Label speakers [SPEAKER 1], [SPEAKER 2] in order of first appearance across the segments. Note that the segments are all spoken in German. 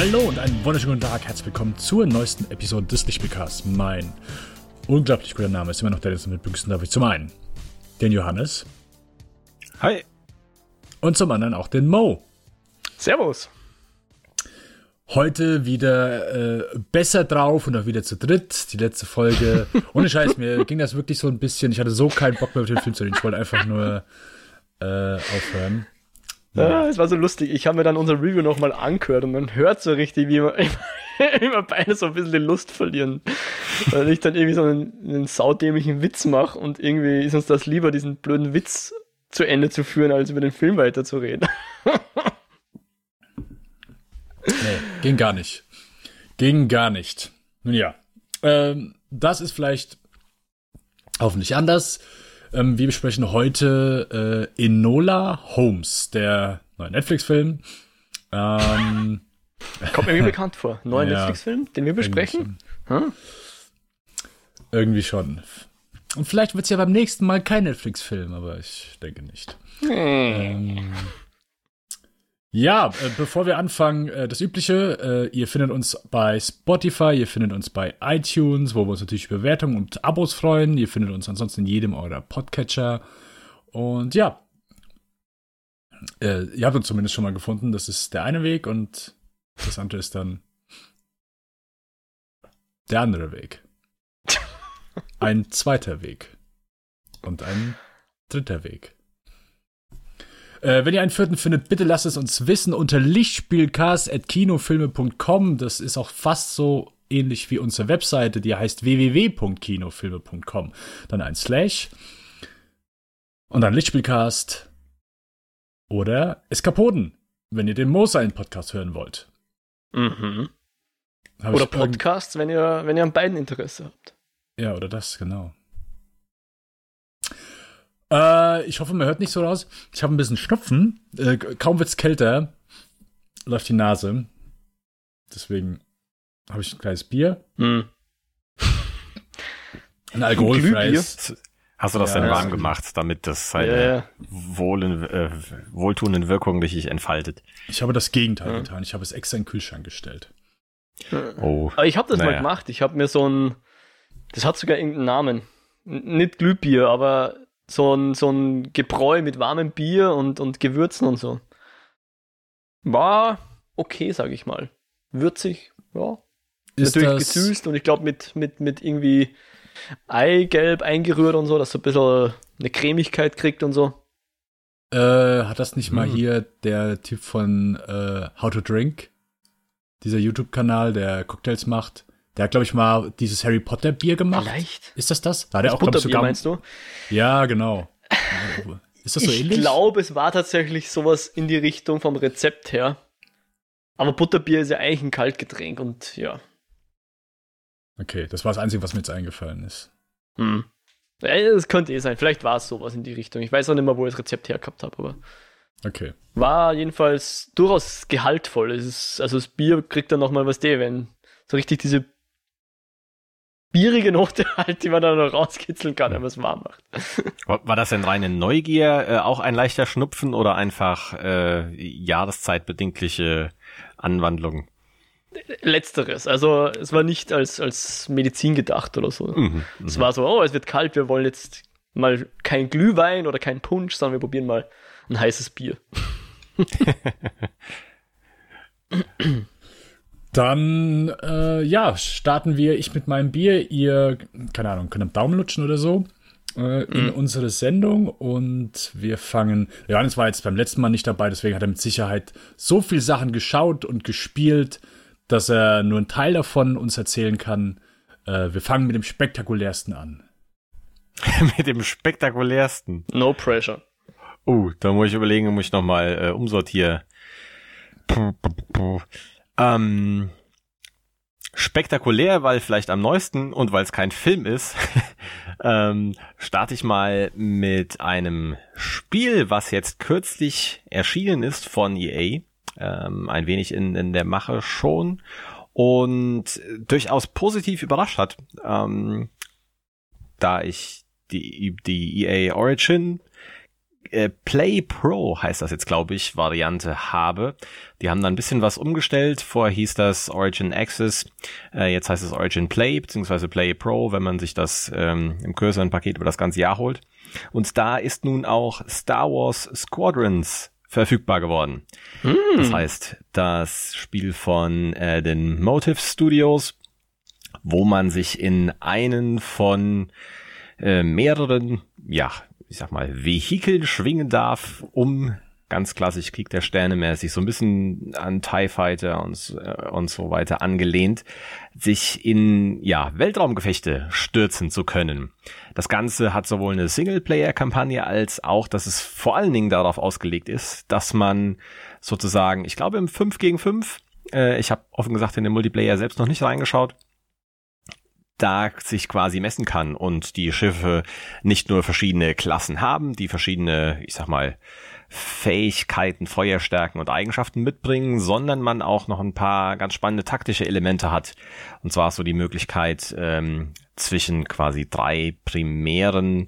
[SPEAKER 1] Hallo und einen wunderschönen guten Tag. Herzlich willkommen zur neuesten Episode des Lichtspielcasts. Mein unglaublich guter Name ist immer noch der, der mit begrüßen darf ich zum einen den Johannes.
[SPEAKER 2] Hi.
[SPEAKER 1] Und zum anderen auch den Mo.
[SPEAKER 2] Servus.
[SPEAKER 1] Heute wieder äh, besser drauf und auch wieder zu dritt. Die letzte Folge. Ohne Scheiß, mir ging das wirklich so ein bisschen. Ich hatte so keinen Bock mehr auf den Film zu reden. Ich wollte einfach nur äh, aufhören.
[SPEAKER 2] Ja, es war so lustig. Ich habe mir dann unser Review nochmal angehört und man hört so richtig, wie wir immer beide so ein bisschen die Lust verlieren. Weil ich dann irgendwie so einen, einen saudämlichen Witz mache und irgendwie ist uns das lieber, diesen blöden Witz zu Ende zu führen, als über den Film weiter zu reden.
[SPEAKER 1] Nee, ging gar nicht. Ging gar nicht. Nun ja, ähm, das ist vielleicht hoffentlich anders. Ähm, wir besprechen heute äh, Enola Holmes, der neue Netflix-Film. Ähm,
[SPEAKER 2] Kommt mir wie bekannt vor. Neuer ja, Netflix-Film, den wir besprechen?
[SPEAKER 1] Irgendwie schon. Hm? Irgendwie schon. Und vielleicht wird es ja beim nächsten Mal kein Netflix-Film, aber ich denke nicht. Hm. Ähm, ja, äh, bevor wir anfangen, äh, das Übliche, äh, ihr findet uns bei Spotify, ihr findet uns bei iTunes, wo wir uns natürlich über Bewertungen und Abos freuen. Ihr findet uns ansonsten in jedem eurer Podcatcher. Und ja, äh, ihr habt uns zumindest schon mal gefunden. Das ist der eine Weg und das andere ist dann der andere Weg. Ein zweiter Weg. Und ein dritter Weg. Äh, wenn ihr einen vierten findet, bitte lasst es uns wissen unter lichtspielcast.kinofilme.com. Das ist auch fast so ähnlich wie unsere Webseite, die heißt www.kinofilme.com. Dann ein Slash und dann Lichtspielcast oder Eskapoden, wenn ihr den Mooseilen-Podcast hören wollt.
[SPEAKER 2] Mhm. oder Podcasts, wenn ihr, wenn ihr an beiden Interesse habt.
[SPEAKER 1] Ja, oder das, genau. Äh, ich hoffe, man hört nicht so raus. Ich habe ein bisschen Schnupfen. Äh, kaum wird's kälter, läuft die Nase. Deswegen habe ich ein kleines Bier. Mm. Ein alkoholfreies.
[SPEAKER 3] Hast du das ja, denn warm gemacht, damit das seine ja. wohlen, äh, wohltuenden Wirkungen richtig entfaltet?
[SPEAKER 1] Ich habe das Gegenteil ja. getan. Ich habe es extra in den Kühlschrank gestellt.
[SPEAKER 2] Oh. Aber ich habe das naja. mal gemacht. Ich habe mir so ein, das hat sogar irgendeinen Namen. Nicht Glühbier, aber so ein, so ein Gebräu mit warmem Bier und, und Gewürzen und so. War okay, sag ich mal. Würzig, ja. Ist Natürlich gesüßt und ich glaube mit, mit, mit irgendwie Eigelb eingerührt und so, dass so ein bisschen eine Cremigkeit kriegt und so.
[SPEAKER 1] Äh, hat das nicht mal hm. hier der Typ von äh, How to Drink? Dieser YouTube-Kanal, der Cocktails macht. Der hat, glaube ich, mal dieses Harry Potter Bier gemacht.
[SPEAKER 2] Vielleicht.
[SPEAKER 1] Ist das das? Da
[SPEAKER 2] hat
[SPEAKER 1] er
[SPEAKER 2] auch, glaube ich, sogar. meinst du?
[SPEAKER 1] Ja, genau. Ist das so
[SPEAKER 2] ich
[SPEAKER 1] ähnlich?
[SPEAKER 2] Ich glaube, es war tatsächlich sowas in die Richtung vom Rezept her. Aber Butterbier ist ja eigentlich ein Kaltgetränk und ja.
[SPEAKER 1] Okay, das war das Einzige, was mir jetzt eingefallen ist.
[SPEAKER 2] Hm. Das könnte eh sein. Vielleicht war es sowas in die Richtung. Ich weiß auch nicht mehr, wo ich das Rezept hergehabt habe, aber.
[SPEAKER 1] Okay.
[SPEAKER 2] War jedenfalls durchaus gehaltvoll. Es ist, also das Bier kriegt dann nochmal was der, wenn so richtig diese bierige Note halt, die man dann noch rauskitzeln kann, wenn man es warm macht.
[SPEAKER 3] War das denn reine Neugier, äh, auch ein leichter Schnupfen oder einfach äh, jahreszeitbedingliche Anwandlung?
[SPEAKER 2] Letzteres. Also es war nicht als, als Medizin gedacht oder so. Mhm, es mhm. war so, oh, es wird kalt, wir wollen jetzt mal kein Glühwein oder kein Punsch, sondern wir probieren mal ein heißes Bier.
[SPEAKER 1] Dann, äh, ja, starten wir, ich mit meinem Bier, ihr, keine Ahnung, könnt einen Daumen lutschen oder so, äh, in mhm. unsere Sendung und wir fangen, Johannes war jetzt beim letzten Mal nicht dabei, deswegen hat er mit Sicherheit so viel Sachen geschaut und gespielt, dass er nur einen Teil davon uns erzählen kann. Äh, wir fangen mit dem spektakulärsten an.
[SPEAKER 3] mit dem spektakulärsten?
[SPEAKER 2] No pressure.
[SPEAKER 3] Oh, da muss ich überlegen, muss ich nochmal äh, umsortieren. Puh, puh, puh. Ähm, spektakulär, weil vielleicht am neuesten und weil es kein Film ist, ähm, starte ich mal mit einem Spiel, was jetzt kürzlich erschienen ist von EA. Ähm, ein wenig in, in der Mache schon und durchaus positiv überrascht hat, ähm, da ich die, die EA Origin äh, Play Pro heißt das jetzt, glaube ich, Variante habe. Die haben da ein bisschen was umgestellt. Vorher hieß das Origin Access, äh, jetzt heißt es Origin Play beziehungsweise Play Pro, wenn man sich das ähm, im größeren Paket über das ganze Jahr holt. Und da ist nun auch Star Wars Squadrons verfügbar geworden. Mm. Das heißt, das Spiel von äh, den Motive Studios, wo man sich in einen von äh, mehreren, ja, ich sag mal, Vehikeln schwingen darf, um ganz klassisch Krieg der Sterne mäßig, so ein bisschen an TIE Fighter und, äh, und so weiter angelehnt, sich in, ja, Weltraumgefechte stürzen zu können. Das Ganze hat sowohl eine Singleplayer-Kampagne als auch, dass es vor allen Dingen darauf ausgelegt ist, dass man sozusagen, ich glaube im 5 gegen 5, äh, ich habe offen gesagt in den Multiplayer selbst noch nicht reingeschaut, da sich quasi messen kann und die Schiffe nicht nur verschiedene Klassen haben, die verschiedene, ich sag mal, Fähigkeiten, Feuerstärken und Eigenschaften mitbringen, sondern man auch noch ein paar ganz spannende taktische Elemente hat. Und zwar so die Möglichkeit, ähm, zwischen quasi drei primären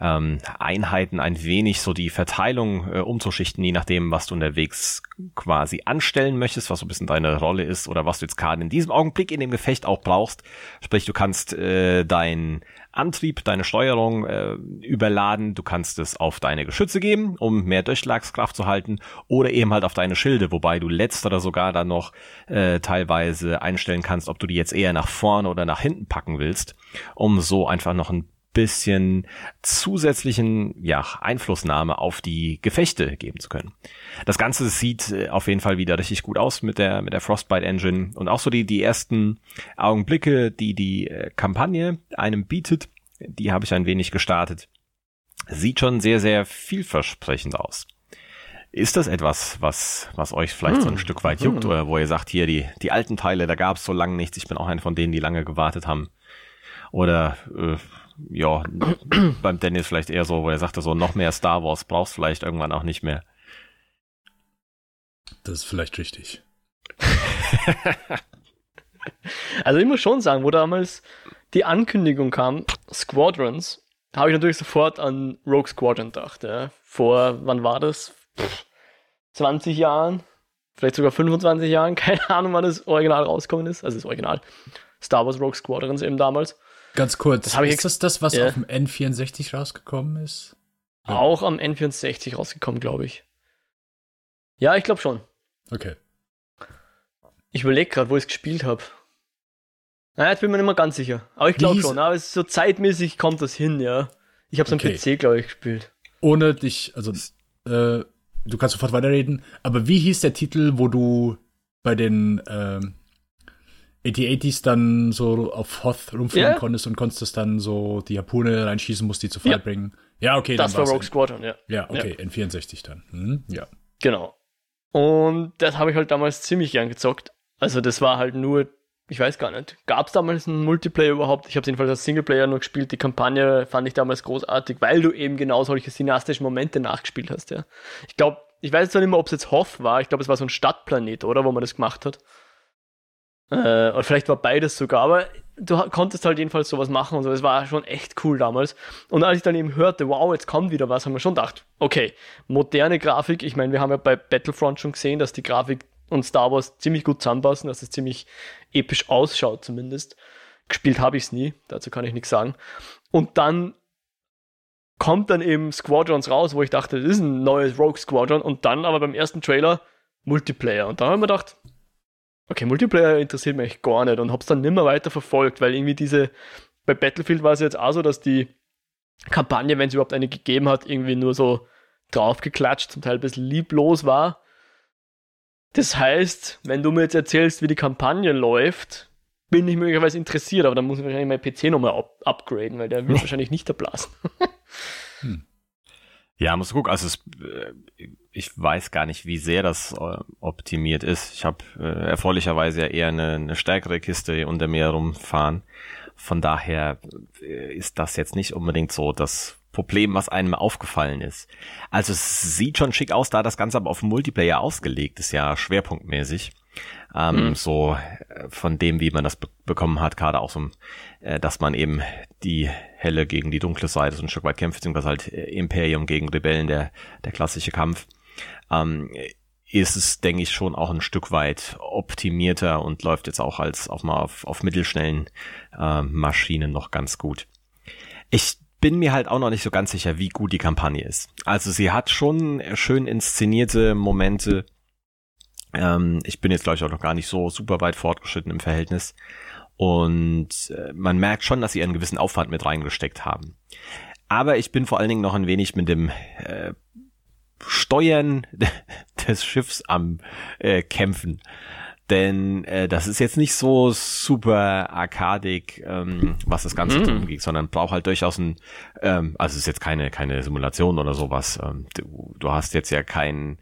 [SPEAKER 3] ähm, Einheiten ein wenig so die Verteilung äh, umzuschichten, je nachdem, was du unterwegs quasi anstellen möchtest, was so ein bisschen deine Rolle ist oder was du jetzt gerade in diesem Augenblick in dem Gefecht auch brauchst. Sprich, du kannst äh, dein Antrieb, deine Steuerung äh, überladen. Du kannst es auf deine Geschütze geben, um mehr Durchschlagskraft zu halten, oder eben halt auf deine Schilde, wobei du letztere sogar dann noch äh, teilweise einstellen kannst, ob du die jetzt eher nach vorne oder nach hinten packen willst, um so einfach noch ein bisschen zusätzlichen ja, Einflussnahme auf die Gefechte geben zu können. Das Ganze sieht äh, auf jeden Fall wieder richtig gut aus mit der, mit der Frostbite Engine und auch so die, die ersten Augenblicke, die die äh, Kampagne einem bietet, die habe ich ein wenig gestartet. Sieht schon sehr, sehr vielversprechend aus. Ist das etwas, was, was euch vielleicht hm. so ein hm. Stück weit juckt hm. oder wo ihr sagt, hier die, die alten Teile, da gab es so lange nichts, ich bin auch einer von denen, die lange gewartet haben? Oder äh, ja, beim Dennis vielleicht eher so, wo er sagte so, noch mehr Star Wars brauchst vielleicht irgendwann auch nicht mehr.
[SPEAKER 1] Das ist vielleicht richtig.
[SPEAKER 2] also ich muss schon sagen, wo damals die Ankündigung kam, Squadrons, habe ich natürlich sofort an Rogue Squadron gedacht. Ja. Vor, wann war das? 20 Jahren, vielleicht sogar 25 Jahren, keine Ahnung, wann das Original rausgekommen ist. Also das Original Star Wars Rogue Squadrons eben damals.
[SPEAKER 1] Ganz kurz, das ist das das, was ja. auf dem N64 rausgekommen ist?
[SPEAKER 2] Ja. Auch am N64 rausgekommen, glaube ich. Ja, ich glaube schon.
[SPEAKER 1] Okay.
[SPEAKER 2] Ich überlege gerade, wo ich es gespielt habe. Naja, jetzt bin ich mir nicht mehr ganz sicher. Aber ich glaube schon, aber so zeitmäßig kommt das hin, ja. Ich habe es okay. am PC, glaube ich, gespielt.
[SPEAKER 1] Ohne dich, also äh, du kannst sofort weiterreden, aber wie hieß der Titel, wo du bei den ähm, 8080s dann so auf Hoth rumfliegen yeah. konntest und konntest dann so die Harpune reinschießen, musst die zu Fall ja. bringen. Ja, okay.
[SPEAKER 2] Das war Rogue Squadron, ja.
[SPEAKER 1] Ja, okay, ja. N64 dann. Hm, ja.
[SPEAKER 2] Genau. Und das habe ich halt damals ziemlich gern gezockt. Also das war halt nur, ich weiß gar nicht, gab es damals einen Multiplayer überhaupt? Ich habe jedenfalls als Singleplayer nur gespielt. Die Kampagne fand ich damals großartig, weil du eben genau solche cineastischen Momente nachgespielt hast, ja. Ich glaube, ich weiß zwar nicht mehr, ob es jetzt Hoth war, ich glaube, es war so ein Stadtplanet, oder, wo man das gemacht hat. Äh, oder vielleicht war beides sogar, aber du konntest halt jedenfalls sowas machen und so. Es war schon echt cool damals. Und als ich dann eben hörte, wow, jetzt kommt wieder was, haben wir schon gedacht, okay, moderne Grafik. Ich meine, wir haben ja bei Battlefront schon gesehen, dass die Grafik und Star Wars ziemlich gut zusammenpassen, dass es ziemlich episch ausschaut zumindest. Gespielt habe ich es nie, dazu kann ich nichts sagen. Und dann kommt dann eben Squadrons raus, wo ich dachte, das ist ein neues Rogue Squadron und dann aber beim ersten Trailer Multiplayer. Und da haben wir gedacht, okay, Multiplayer interessiert mich gar nicht und hab's dann nimmer weiter verfolgt, weil irgendwie diese, bei Battlefield war es jetzt auch so, dass die Kampagne, wenn es überhaupt eine gegeben hat, irgendwie nur so draufgeklatscht, zum Teil ein bisschen lieblos war. Das heißt, wenn du mir jetzt erzählst, wie die Kampagne läuft, bin ich möglicherweise interessiert, aber dann muss ich wahrscheinlich meinen PC nochmal up upgraden, weil der wird wahrscheinlich nicht erblasen.
[SPEAKER 3] hm. Ja, musst du gucken. Also es, äh, ich weiß gar nicht, wie sehr das äh, optimiert ist. Ich habe äh, erfreulicherweise ja eher eine, eine stärkere Kiste unter mir rumfahren. Von daher äh, ist das jetzt nicht unbedingt so das Problem, was einem aufgefallen ist. Also es sieht schon schick aus, da das Ganze aber auf Multiplayer ausgelegt ist, ja schwerpunktmäßig. Ähm, mhm. So äh, von dem, wie man das be bekommen hat, gerade auch so, äh, dass man eben die helle gegen die dunkle Seite so ein Stück weit kämpft, beziehungsweise halt äh, Imperium gegen Rebellen, der, der klassische Kampf. Ähm, ist es, denke ich, schon auch ein Stück weit optimierter und läuft jetzt auch als auf mal auf, auf mittelschnellen äh, Maschinen noch ganz gut. Ich bin mir halt auch noch nicht so ganz sicher, wie gut die Kampagne ist. Also sie hat schon schön inszenierte Momente. Ähm, ich bin jetzt, glaube ich, auch noch gar nicht so super weit fortgeschritten im Verhältnis. Und äh, man merkt schon, dass sie einen gewissen Aufwand mit reingesteckt haben. Aber ich bin vor allen Dingen noch ein wenig mit dem äh, Steuern des Schiffs am äh, Kämpfen. Denn äh, das ist jetzt nicht so super arkadig, ähm, was das Ganze mhm. angeht, sondern braucht halt durchaus ein, ähm, also es ist jetzt keine, keine Simulation oder sowas. Ähm, du, du hast jetzt ja kein,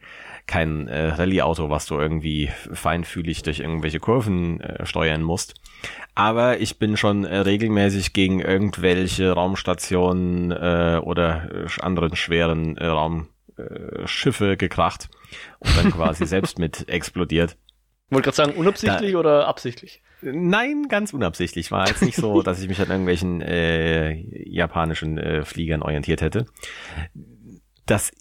[SPEAKER 3] kein äh, Rallye-Auto, was du irgendwie feinfühlig durch irgendwelche Kurven äh, steuern musst. Aber ich bin schon äh, regelmäßig gegen irgendwelche Raumstationen äh, oder äh, anderen schweren äh, Raumschiffe gekracht und dann quasi selbst mit explodiert.
[SPEAKER 2] Wollte gerade sagen, unabsichtlich da, oder absichtlich?
[SPEAKER 3] Nein, ganz unabsichtlich. War jetzt nicht so, dass ich mich an irgendwelchen äh, japanischen äh, Fliegern orientiert hätte. Das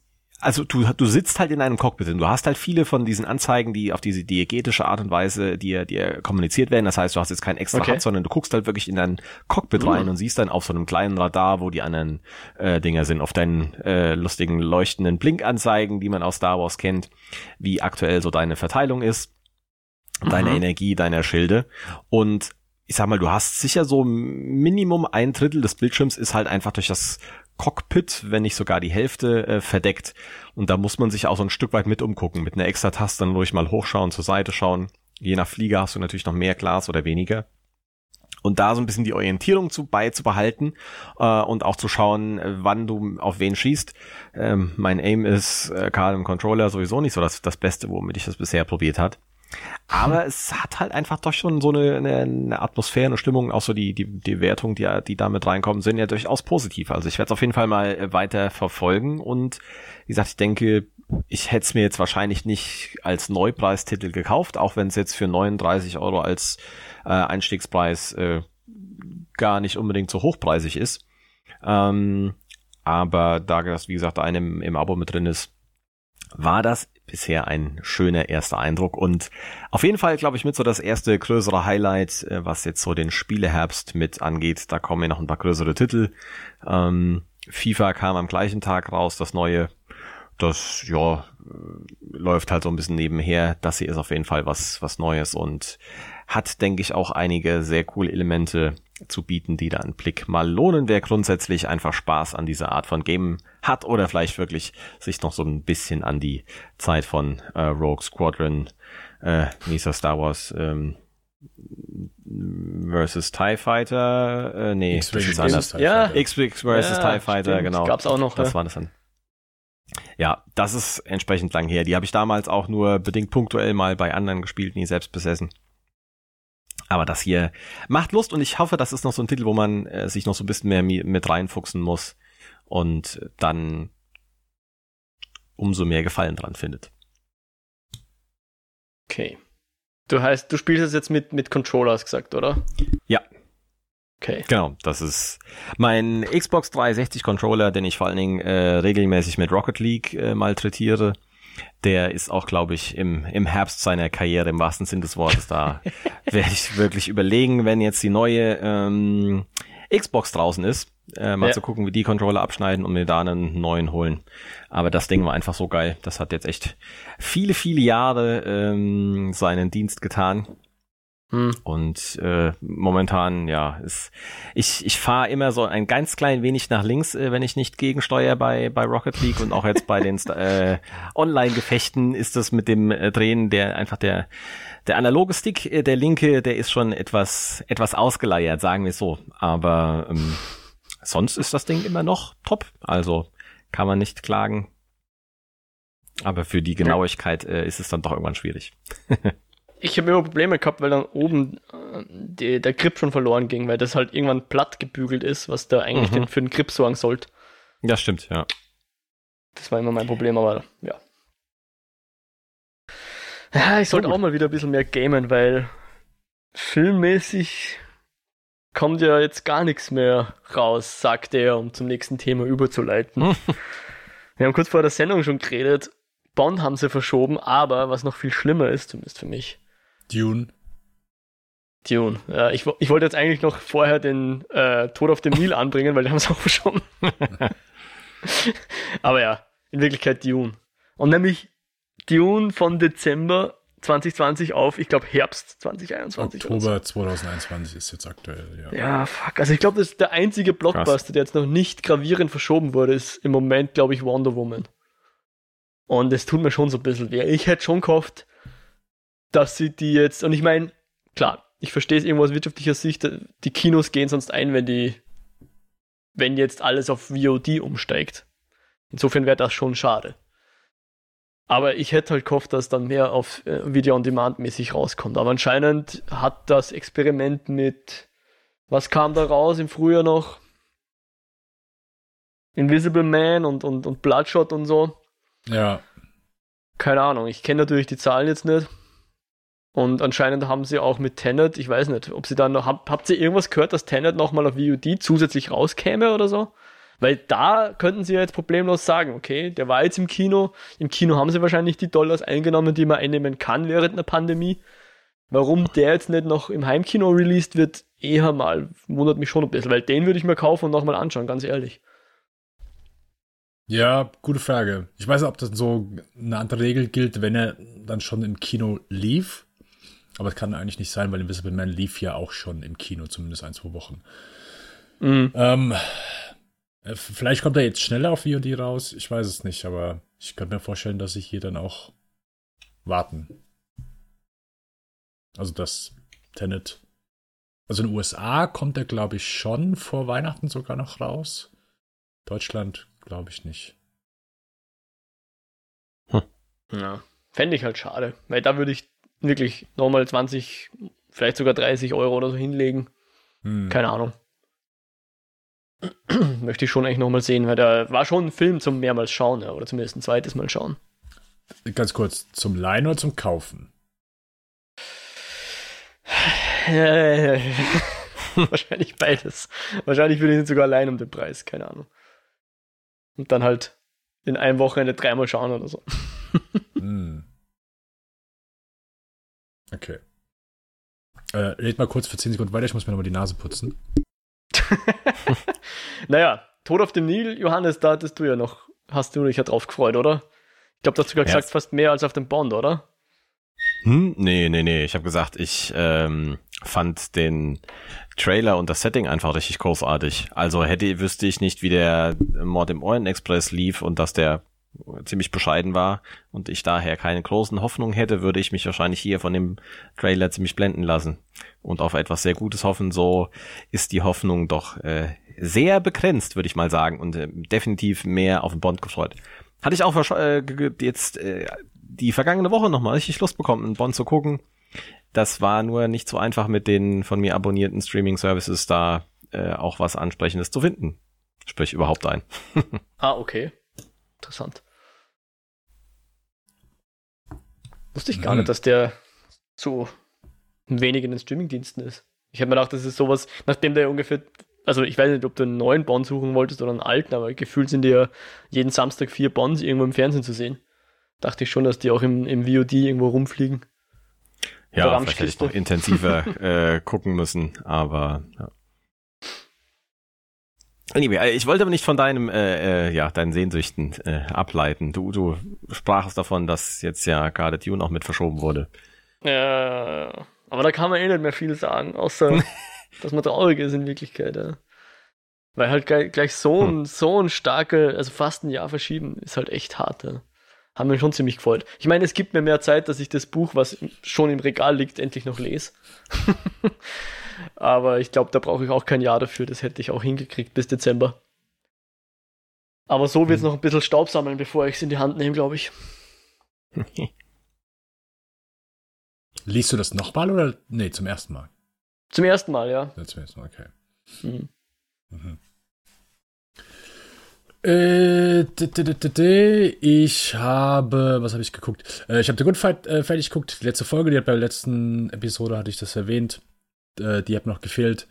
[SPEAKER 3] also du, du sitzt halt in einem Cockpit und du hast halt viele von diesen Anzeigen, die auf diese diegetische Art und Weise dir, dir kommuniziert werden. Das heißt, du hast jetzt kein extra okay. HUD, sondern du guckst halt wirklich in dein Cockpit mhm. rein und siehst dann auf so einem kleinen Radar, wo die anderen äh, Dinger sind, auf deinen äh, lustigen leuchtenden Blinkanzeigen, die man aus Star Wars kennt, wie aktuell so deine Verteilung ist deine mhm. Energie, deiner Schilde. Und ich sag mal, du hast sicher so Minimum ein Drittel des Bildschirms ist halt einfach durch das Cockpit, wenn nicht sogar die Hälfte, äh, verdeckt. Und da muss man sich auch so ein Stück weit mit umgucken. Mit einer extra Taste dann ruhig mal hochschauen, zur Seite schauen. Je nach Flieger hast du natürlich noch mehr Glas oder weniger. Und da so ein bisschen die Orientierung zu beizubehalten äh, und auch zu schauen, äh, wann du auf wen schießt. Ähm, mein Aim ist äh, gerade im Controller sowieso nicht so das, das Beste, womit ich das bisher probiert hat. Aber es hat halt einfach doch schon so eine, eine, eine Atmosphäre, eine Stimmung, auch so die, die, die Wertung, die, die damit reinkommen, sind ja durchaus positiv. Also ich werde es auf jeden Fall mal äh, weiter verfolgen und wie gesagt, ich denke, ich hätte es mir jetzt wahrscheinlich nicht als Neupreistitel gekauft, auch wenn es jetzt für 39 Euro als äh, Einstiegspreis äh, gar nicht unbedingt so hochpreisig ist. Ähm, aber da das, wie gesagt, einem im Abo mit drin ist, war das bisher ein schöner erster Eindruck und auf jeden Fall, glaube ich, mit so das erste größere Highlight, äh, was jetzt so den Spieleherbst mit angeht. Da kommen ja noch ein paar größere Titel. Ähm, FIFA kam am gleichen Tag raus, das neue. Das, ja, läuft halt so ein bisschen nebenher. Das hier ist auf jeden Fall was, was Neues und hat, denke ich, auch einige sehr coole Elemente zu bieten, die da einen Blick mal lohnen, wer grundsätzlich einfach Spaß an dieser Art von Game hat oder vielleicht wirklich sich noch so ein bisschen an die Zeit von äh, Rogue Squadron, äh, Misa Star Wars ähm, versus TIE Fighter, äh, nee,
[SPEAKER 2] das ist anders. Ja,
[SPEAKER 3] X-Wing versus ja, TIE Fighter,
[SPEAKER 2] stimmt.
[SPEAKER 3] genau.
[SPEAKER 2] Gab's auch noch.
[SPEAKER 3] Das ja. war das dann. Ja, das ist entsprechend lang her. Die habe ich damals auch nur bedingt punktuell mal bei anderen gespielt, nie selbst besessen. Aber das hier macht Lust und ich hoffe, das ist noch so ein Titel, wo man äh, sich noch so ein bisschen mehr mit reinfuchsen muss und dann umso mehr Gefallen dran findet.
[SPEAKER 2] Okay. Du heißt, du spielst es jetzt mit, mit Controller, hast gesagt, oder?
[SPEAKER 3] Ja.
[SPEAKER 2] Okay.
[SPEAKER 3] Genau, das ist mein Xbox 360 Controller, den ich vor allen Dingen äh, regelmäßig mit Rocket League äh, malträtiere der ist auch, glaube ich, im, im Herbst seiner Karriere im wahrsten Sinn des Wortes. Da werde ich wirklich überlegen, wenn jetzt die neue ähm, Xbox draußen ist, äh, mal ja. zu gucken, wie die Controller abschneiden und mir da einen neuen holen. Aber das Ding war einfach so geil. Das hat jetzt echt viele, viele Jahre ähm, seinen Dienst getan. Hm. Und äh, momentan, ja, ist, ich, ich fahre immer so ein ganz klein wenig nach links, äh, wenn ich nicht gegensteuere bei, bei Rocket League und auch jetzt bei den äh, Online-Gefechten ist das mit dem äh, Drehen, der einfach der, der analoge Stick, äh, der linke, der ist schon etwas, etwas ausgeleiert, sagen wir so. Aber ähm, sonst ist das Ding immer noch top. Also kann man nicht klagen. Aber für die Genauigkeit äh, ist es dann doch irgendwann schwierig.
[SPEAKER 2] ich habe immer Probleme gehabt, weil dann oben äh, die, der Grip schon verloren ging, weil das halt irgendwann platt gebügelt ist, was da eigentlich mhm. den, für den Grip sorgen sollte.
[SPEAKER 3] Ja, stimmt, ja.
[SPEAKER 2] Das war immer mein Problem, aber ja. Ja, ich sollte auch mal wieder ein bisschen mehr gamen, weil filmmäßig kommt ja jetzt gar nichts mehr raus, sagt er, um zum nächsten Thema überzuleiten. Wir haben kurz vor der Sendung schon geredet. Bond haben sie verschoben, aber was noch viel schlimmer ist, zumindest für mich.
[SPEAKER 1] Dune.
[SPEAKER 2] Dune. Ja, ich, ich wollte jetzt eigentlich noch vorher den äh, Tod auf dem Nil anbringen, weil die haben es auch verschoben. aber ja, in Wirklichkeit Dune. Und nämlich Dune von Dezember 2020 auf, ich glaube, Herbst 2021.
[SPEAKER 1] Oktober 2021 ist jetzt aktuell, ja.
[SPEAKER 2] Ja, fuck. Also ich glaube, das ist der einzige Blockbuster, Krass. der jetzt noch nicht gravierend verschoben wurde, ist im Moment, glaube ich, Wonder Woman. Und es tut mir schon so ein bisschen weh. Ich hätte schon gehofft, dass sie die jetzt, und ich meine, klar, ich verstehe es irgendwo aus wirtschaftlicher Sicht, die Kinos gehen sonst ein, wenn die, wenn jetzt alles auf VOD umsteigt. Insofern wäre das schon schade. Aber ich hätte halt gehofft, dass dann mehr auf äh, Video on Demand mäßig rauskommt. Aber anscheinend hat das Experiment mit, was kam da raus im Frühjahr noch? Invisible Man und, und, und Bloodshot und so.
[SPEAKER 1] Ja.
[SPEAKER 2] Keine Ahnung, ich kenne natürlich die Zahlen jetzt nicht. Und anscheinend haben sie auch mit Tenet, ich weiß nicht, ob sie dann noch, hab, habt ihr irgendwas gehört, dass Tenet nochmal auf VOD zusätzlich rauskäme oder so? Weil da könnten sie ja jetzt problemlos sagen, okay, der war jetzt im Kino. Im Kino haben sie wahrscheinlich die Dollars eingenommen, die man einnehmen kann während einer Pandemie. Warum der jetzt nicht noch im Heimkino released wird, eher mal, wundert mich schon ein bisschen, weil den würde ich mir kaufen und nochmal anschauen, ganz ehrlich.
[SPEAKER 1] Ja, gute Frage. Ich weiß nicht, ob das so eine andere Regel gilt, wenn er dann schon im Kino lief. Aber es kann eigentlich nicht sein, weil Invisible Man lief ja auch schon im Kino, zumindest ein, zwei Wochen. Mhm. Ähm, äh, vielleicht kommt er jetzt schneller auf VOD raus, ich weiß es nicht, aber ich könnte mir vorstellen, dass ich hier dann auch warten. Also das Tenet. Also in den USA kommt er, glaube ich, schon vor Weihnachten sogar noch raus. Deutschland glaube ich nicht.
[SPEAKER 2] Hm. Ja, fände ich halt schade, weil da würde ich wirklich nochmal 20, vielleicht sogar 30 Euro oder so hinlegen. Hm. Keine Ahnung. möchte ich schon eigentlich nochmal sehen, weil da war schon ein Film zum mehrmals schauen, ja, oder zumindest ein zweites Mal schauen.
[SPEAKER 1] Ganz kurz, zum Leihen oder zum Kaufen?
[SPEAKER 2] Wahrscheinlich beides. Wahrscheinlich würde ich ihn sogar allein um den Preis, keine Ahnung. Und dann halt in einem Wochenende dreimal schauen oder so. mm.
[SPEAKER 1] Okay. Äh, red mal kurz für 10 Sekunden weiter, ich muss mir nochmal die Nase putzen.
[SPEAKER 2] naja, Tod auf dem Nil, Johannes, da hattest du ja noch, hast du dich ja drauf gefreut, oder? Ich glaube, du hast sogar ja. gesagt, fast mehr als auf dem Bond, oder?
[SPEAKER 3] Hm? Nee, nee, nee. Ich habe gesagt, ich ähm, fand den Trailer und das Setting einfach richtig großartig. Also hätte, wüsste ich nicht, wie der Mord im Orient Express lief und dass der ziemlich bescheiden war und ich daher keine großen Hoffnungen hätte, würde ich mich wahrscheinlich hier von dem Trailer ziemlich blenden lassen und auf etwas sehr Gutes hoffen. So ist die Hoffnung doch äh, sehr begrenzt, würde ich mal sagen, und äh, definitiv mehr auf den Bond gefreut. Hatte ich auch äh, jetzt äh, die vergangene Woche nochmal richtig Lust bekommen, einen Bond zu gucken. Das war nur nicht so einfach mit den von mir abonnierten Streaming-Services da äh, auch was Ansprechendes zu finden. Sprich überhaupt ein.
[SPEAKER 2] ah, okay. Interessant. Wusste ich gar hm. nicht, dass der so wenig in den Streamingdiensten ist. Ich habe mir gedacht, das ist sowas, nachdem der ungefähr, also ich weiß nicht, ob du einen neuen Bond suchen wolltest oder einen alten, aber gefühlt sind die ja jeden Samstag vier Bonds irgendwo im Fernsehen zu sehen. Dachte ich schon, dass die auch im, im VOD irgendwo rumfliegen.
[SPEAKER 3] Ja, vielleicht hätte ich noch intensiver äh, gucken müssen, aber ja. Anyway, äh, ich wollte aber nicht von deinem, äh, äh, ja, deinen Sehnsüchten äh, ableiten. Du, du sprachst davon, dass jetzt ja gerade Dune auch mit verschoben wurde.
[SPEAKER 2] Ja, aber da kann man eh nicht mehr viel sagen, außer dass man traurig ist in Wirklichkeit. Ja. Weil halt gleich, gleich so ein, hm. so ein starke, also fast ein Jahr verschieben, ist halt echt hart. Ja. Haben mir schon ziemlich gefreut. Ich meine, es gibt mir mehr Zeit, dass ich das Buch, was schon im Regal liegt, endlich noch lese. Aber ich glaube, da brauche ich auch kein Jahr dafür. Das hätte ich auch hingekriegt bis Dezember. Aber so wird es mhm. noch ein bisschen Staub sammeln, bevor ich es in die Hand nehme, glaube ich.
[SPEAKER 1] Liest du das nochmal oder? Nee, zum ersten Mal.
[SPEAKER 2] Zum ersten Mal, ja.
[SPEAKER 1] ja zum ersten Mal, okay. Mhm. Mhm. Äh, ich habe, was habe ich geguckt? Äh, ich habe The Good Fight äh, fertig geguckt. Die letzte Folge, die hat bei der letzten Episode hatte ich das erwähnt. Äh, die hat noch gefehlt.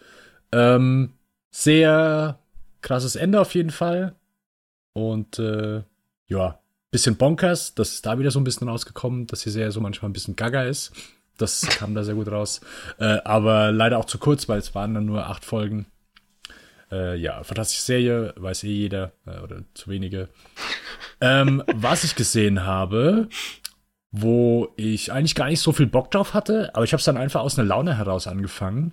[SPEAKER 1] Ähm, sehr krasses Ende auf jeden Fall. Und äh, ja, bisschen bonkers. Das ist da wieder so ein bisschen rausgekommen, dass die Serie so manchmal ein bisschen gaga ist. Das kam da sehr gut raus. Äh, aber leider auch zu kurz, weil es waren dann nur acht Folgen. Äh, ja, fantastische Serie, weiß eh jeder, äh, oder zu wenige. ähm, was ich gesehen habe, wo ich eigentlich gar nicht so viel Bock drauf hatte, aber ich habe es dann einfach aus einer Laune heraus angefangen.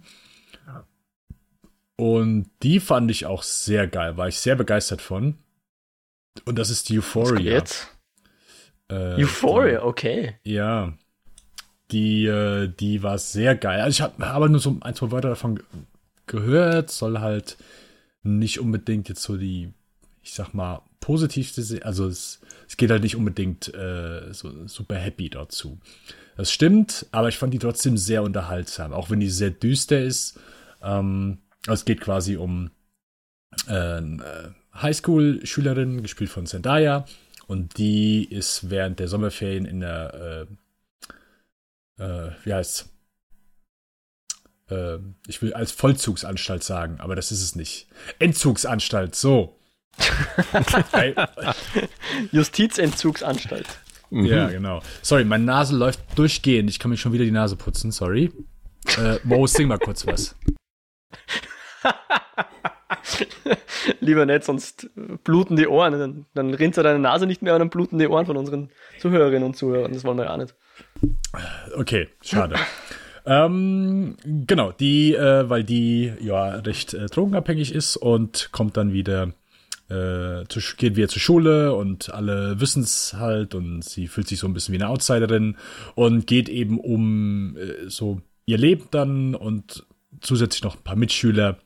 [SPEAKER 1] Und die fand ich auch sehr geil, war ich sehr begeistert von. Und das ist die Euphoria.
[SPEAKER 2] Jetzt? Äh, Euphoria, okay.
[SPEAKER 1] Ja. Die, äh, die war sehr geil. Also ich habe aber nur so ein, zwei Wörter davon gehört, soll halt nicht unbedingt jetzt so die, ich sag mal, positivste, also es, es geht halt nicht unbedingt äh, so super happy dazu. Das stimmt, aber ich fand die trotzdem sehr unterhaltsam, auch wenn die sehr düster ist. Ähm, also es geht quasi um äh, Highschool-Schülerin, gespielt von Zendaya, und die ist während der Sommerferien in der, äh, äh, wie heißt's? äh, ich will als Vollzugsanstalt sagen, aber das ist es nicht. Entzugsanstalt, so.
[SPEAKER 2] Justizentzugsanstalt.
[SPEAKER 1] Mhm. Ja, genau. Sorry, meine Nase läuft durchgehend. Ich kann mir schon wieder die Nase putzen, sorry. Äh, Mo, sing mal kurz was.
[SPEAKER 2] Lieber nicht, sonst bluten die Ohren. Dann, dann rinnt ja deine Nase nicht mehr und dann bluten die Ohren von unseren Zuhörerinnen und Zuhörern. Das wollen wir ja nicht.
[SPEAKER 1] Okay, schade. Ähm, genau, die, äh, weil die ja recht äh, drogenabhängig ist und kommt dann wieder, äh, zu, geht wieder zur Schule und alle wissen es halt und sie fühlt sich so ein bisschen wie eine Outsiderin und geht eben um äh, so ihr Leben dann und zusätzlich noch ein paar Mitschüler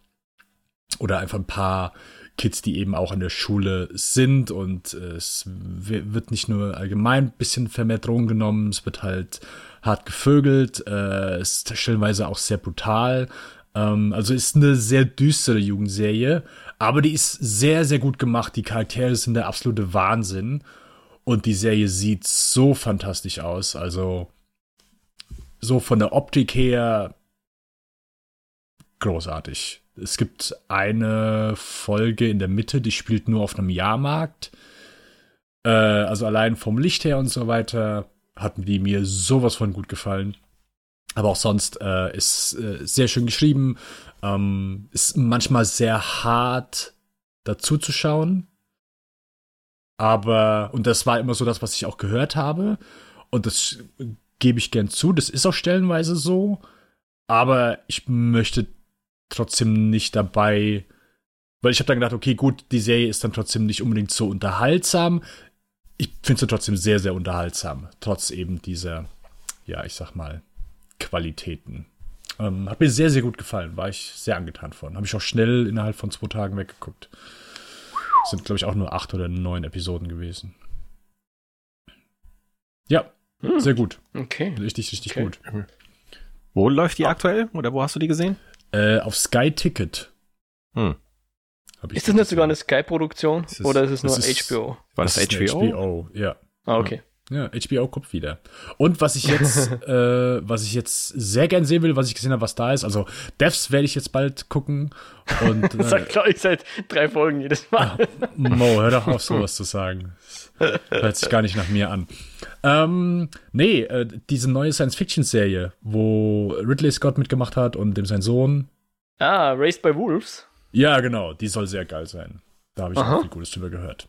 [SPEAKER 1] oder einfach ein paar Kids, die eben auch an der Schule sind und äh, es wird nicht nur allgemein ein bisschen vermehrt Drogen genommen, es wird halt hart gevögelt, äh, ist stellenweise auch sehr brutal. Ähm, also ist eine sehr düstere Jugendserie, aber die ist sehr, sehr gut gemacht. Die Charaktere sind der absolute Wahnsinn. Und die Serie sieht so fantastisch aus. Also so von der Optik her großartig. Es gibt eine Folge in der Mitte, die spielt nur auf einem Jahrmarkt. Äh, also allein vom Licht her und so weiter hatten die mir sowas von gut gefallen. Aber auch sonst äh, ist äh, sehr schön geschrieben, ähm, ist manchmal sehr hart dazu zu schauen. Aber, und das war immer so das, was ich auch gehört habe. Und das gebe ich gern zu, das ist auch stellenweise so. Aber ich möchte trotzdem nicht dabei, weil ich habe dann gedacht, okay, gut, die Serie ist dann trotzdem nicht unbedingt so unterhaltsam ich finde sie trotzdem sehr, sehr unterhaltsam, trotz eben dieser, ja, ich sag mal, Qualitäten. Ähm, hat mir sehr, sehr gut gefallen, war ich sehr angetan von. Habe ich auch schnell innerhalb von zwei Tagen weggeguckt. Sind, glaube ich, auch nur acht oder neun Episoden gewesen. Ja, hm. sehr gut.
[SPEAKER 2] Okay.
[SPEAKER 1] Richtig, richtig okay. gut.
[SPEAKER 3] Wo läuft die aktuell? Oder wo hast du die gesehen?
[SPEAKER 1] Äh, auf Sky Ticket.
[SPEAKER 2] Hm ist das nicht sogar eine Sky-Produktion oder ist es nur ist, HBO?
[SPEAKER 3] War das, das HBO?
[SPEAKER 1] HBO, ja.
[SPEAKER 2] Ah, okay.
[SPEAKER 1] Ja, HBO kommt wieder. Und was ich jetzt, äh, was ich jetzt sehr gern sehen will, was ich gesehen habe, was da ist, also Devs werde ich jetzt bald gucken. Und,
[SPEAKER 2] äh, Sag glaube ich seit drei Folgen jedes Mal.
[SPEAKER 1] Ah, Mo, hör doch auf, sowas zu sagen. Das hört sich gar nicht nach mir an. Ähm, nee, äh, diese neue Science-Fiction-Serie, wo Ridley Scott mitgemacht hat und dem sein Sohn.
[SPEAKER 2] Ah, Raised by Wolves.
[SPEAKER 1] Ja, genau, die soll sehr geil sein. Da habe ich Aha. auch viel Gutes drüber gehört.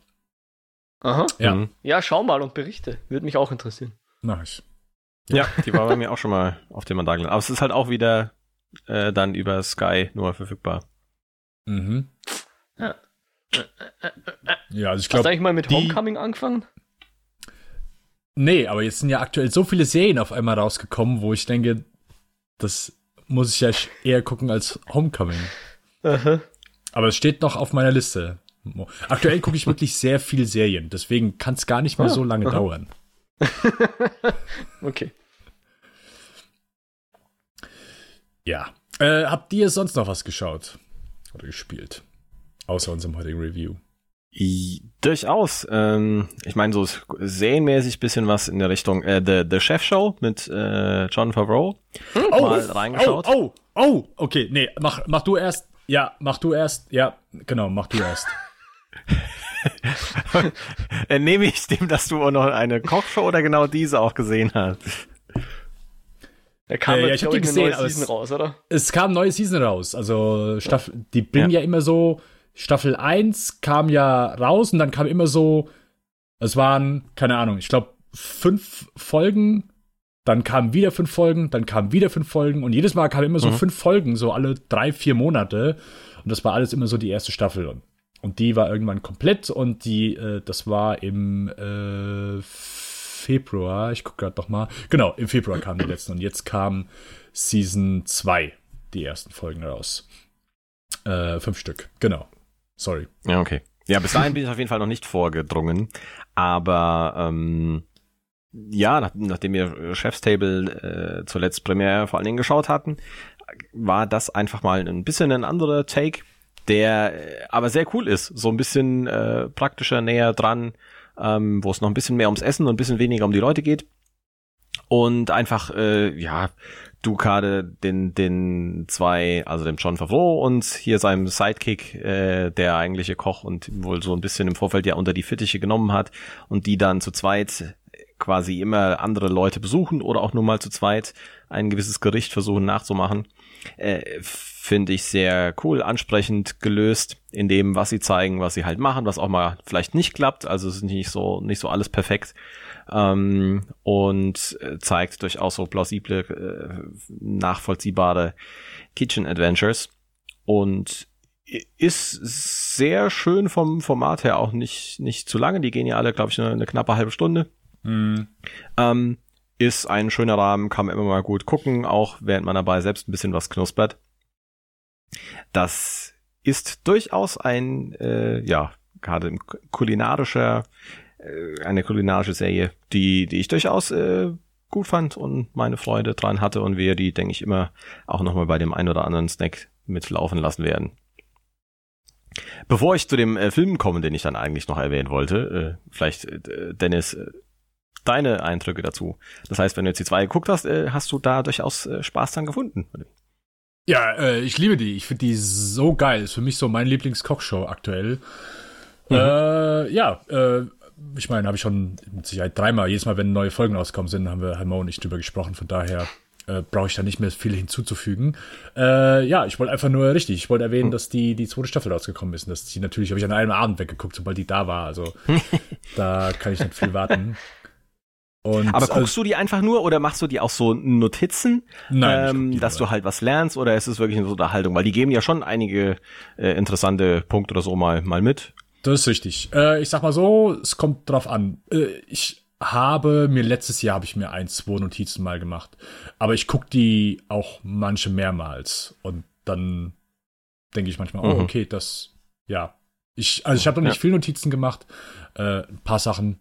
[SPEAKER 2] Aha. Ja. Mhm. ja, schau mal und berichte. Würde mich auch interessieren.
[SPEAKER 1] Ich.
[SPEAKER 3] Ja. ja, die war bei mir auch schon mal auf dem Mandat gelandet. Aber es ist halt auch wieder äh, dann über Sky nur verfügbar.
[SPEAKER 1] Mhm.
[SPEAKER 2] Ja.
[SPEAKER 1] Ja, also ich glaube.
[SPEAKER 2] Hast du eigentlich mal mit die... Homecoming angefangen?
[SPEAKER 1] Nee, aber jetzt sind ja aktuell so viele Serien auf einmal rausgekommen, wo ich denke, das muss ich ja eher gucken als Homecoming. Aha. Aber es steht noch auf meiner Liste. Aktuell gucke ich wirklich sehr viel Serien, deswegen kann es gar nicht mehr ja, so lange aha. dauern.
[SPEAKER 2] okay.
[SPEAKER 1] Ja. Äh, habt ihr sonst noch was geschaut oder gespielt? Außer unserem heutigen Review.
[SPEAKER 3] Durchaus. Ähm, ich meine, so serienmäßig bisschen was in der Richtung äh, The, The Chef Show mit äh, John Favreau.
[SPEAKER 1] Oh, mal reingeschaut. Oh, oh, oh, okay, nee, mach, mach du erst. Ja, mach du erst. Ja, genau, mach du erst.
[SPEAKER 3] Nehme ich dem, dass du auch noch eine Kochshow oder genau diese auch gesehen hast?
[SPEAKER 2] Da kam äh, ja, ich habe die gesehen, neue Season raus, oder?
[SPEAKER 1] Es kam neue Season raus. Also Staffel, die bringen ja. ja immer so Staffel 1 kam ja raus und dann kam immer so, es waren, keine Ahnung, ich glaube, fünf Folgen, dann kamen wieder fünf Folgen, dann kamen wieder fünf Folgen und jedes Mal kamen immer so mhm. fünf Folgen, so alle drei, vier Monate. Und das war alles immer so die erste Staffel. Und die war irgendwann komplett und die, äh, das war im äh, Februar, ich gucke gerade noch mal. Genau, im Februar kamen die letzten und jetzt kam Season 2, die ersten Folgen raus. Äh, fünf Stück, genau. Sorry.
[SPEAKER 3] Ja, okay. Ja, bis dahin bin ich auf jeden Fall noch nicht vorgedrungen. Aber ähm, ja, nach, nachdem wir Chefstable äh, zuletzt Premiere vor allen Dingen geschaut hatten, war das einfach mal ein bisschen ein anderer Take, der äh, aber sehr cool ist. So ein bisschen äh, praktischer, näher dran, ähm, wo es noch ein bisschen mehr ums Essen und ein bisschen weniger um die Leute geht. Und einfach, äh, ja, du gerade den, den zwei, also dem John Favreau und hier seinem Sidekick, äh, der eigentliche Koch und wohl so ein bisschen im Vorfeld ja unter die Fittiche genommen hat und die dann zu zweit quasi immer andere Leute besuchen oder auch nur mal zu zweit ein gewisses Gericht versuchen nachzumachen. Äh, Finde ich sehr cool, ansprechend gelöst in dem, was sie zeigen, was sie halt machen, was auch mal vielleicht nicht klappt. Also es ist nicht so, nicht so alles perfekt ähm, und äh, zeigt durchaus so plausible, äh, nachvollziehbare Kitchen Adventures und ist sehr schön vom Format her auch nicht nicht zu lange. Die gehen ja alle, glaube ich, eine, eine, knappe halbe Stunde. Mhm. Ähm, ist ein schöner Rahmen, kann man immer mal gut gucken, auch während man dabei selbst ein bisschen was knuspert. Das ist durchaus ein, äh, ja, gerade kulinarischer äh, eine kulinarische Serie, die, die ich durchaus äh, gut fand und meine Freude dran hatte und wir die, denke ich, immer auch nochmal bei dem ein oder anderen Snack mitlaufen lassen werden. Bevor ich zu dem äh, Film komme, den ich dann eigentlich noch erwähnen wollte, äh, vielleicht, äh, Dennis, äh, deine Eindrücke dazu. Das heißt, wenn du jetzt die zwei geguckt hast, äh, hast du da durchaus äh, Spaß dran gefunden?
[SPEAKER 1] Ja, äh, ich liebe die. Ich finde die so geil. Ist für mich so mein Lieblingskochshow aktuell. Mhm. Äh, ja, äh, ich meine, habe ich schon mit Sicherheit dreimal, jedes Mal, wenn neue Folgen rauskommen sind, haben wir Mo und ich drüber gesprochen. Von daher äh, brauche ich da nicht mehr viel hinzuzufügen. Äh, ja, ich wollte einfach nur richtig, ich wollte erwähnen, hm. dass die, die zweite Staffel rausgekommen ist. Und dass die natürlich, habe ich an einem Abend weggeguckt, sobald die da war. Also da kann ich nicht viel warten.
[SPEAKER 3] Und, Aber guckst also, du die einfach nur oder machst du die auch so Notizen, Nein, ähm, dass du halt was lernst oder ist es wirklich eine Unterhaltung? Weil die geben ja schon einige äh, interessante Punkte oder so mal, mal mit.
[SPEAKER 1] Das ist richtig. Äh, ich sag mal so, es kommt drauf an. Äh, ich habe mir letztes Jahr habe ich mir ein, zwei Notizen mal gemacht. Aber ich gucke die auch manche mehrmals. Und dann denke ich manchmal, oh, mhm. oh, okay, das, ja. Ich, also ich habe noch nicht ja. viel Notizen gemacht. Äh, ein paar Sachen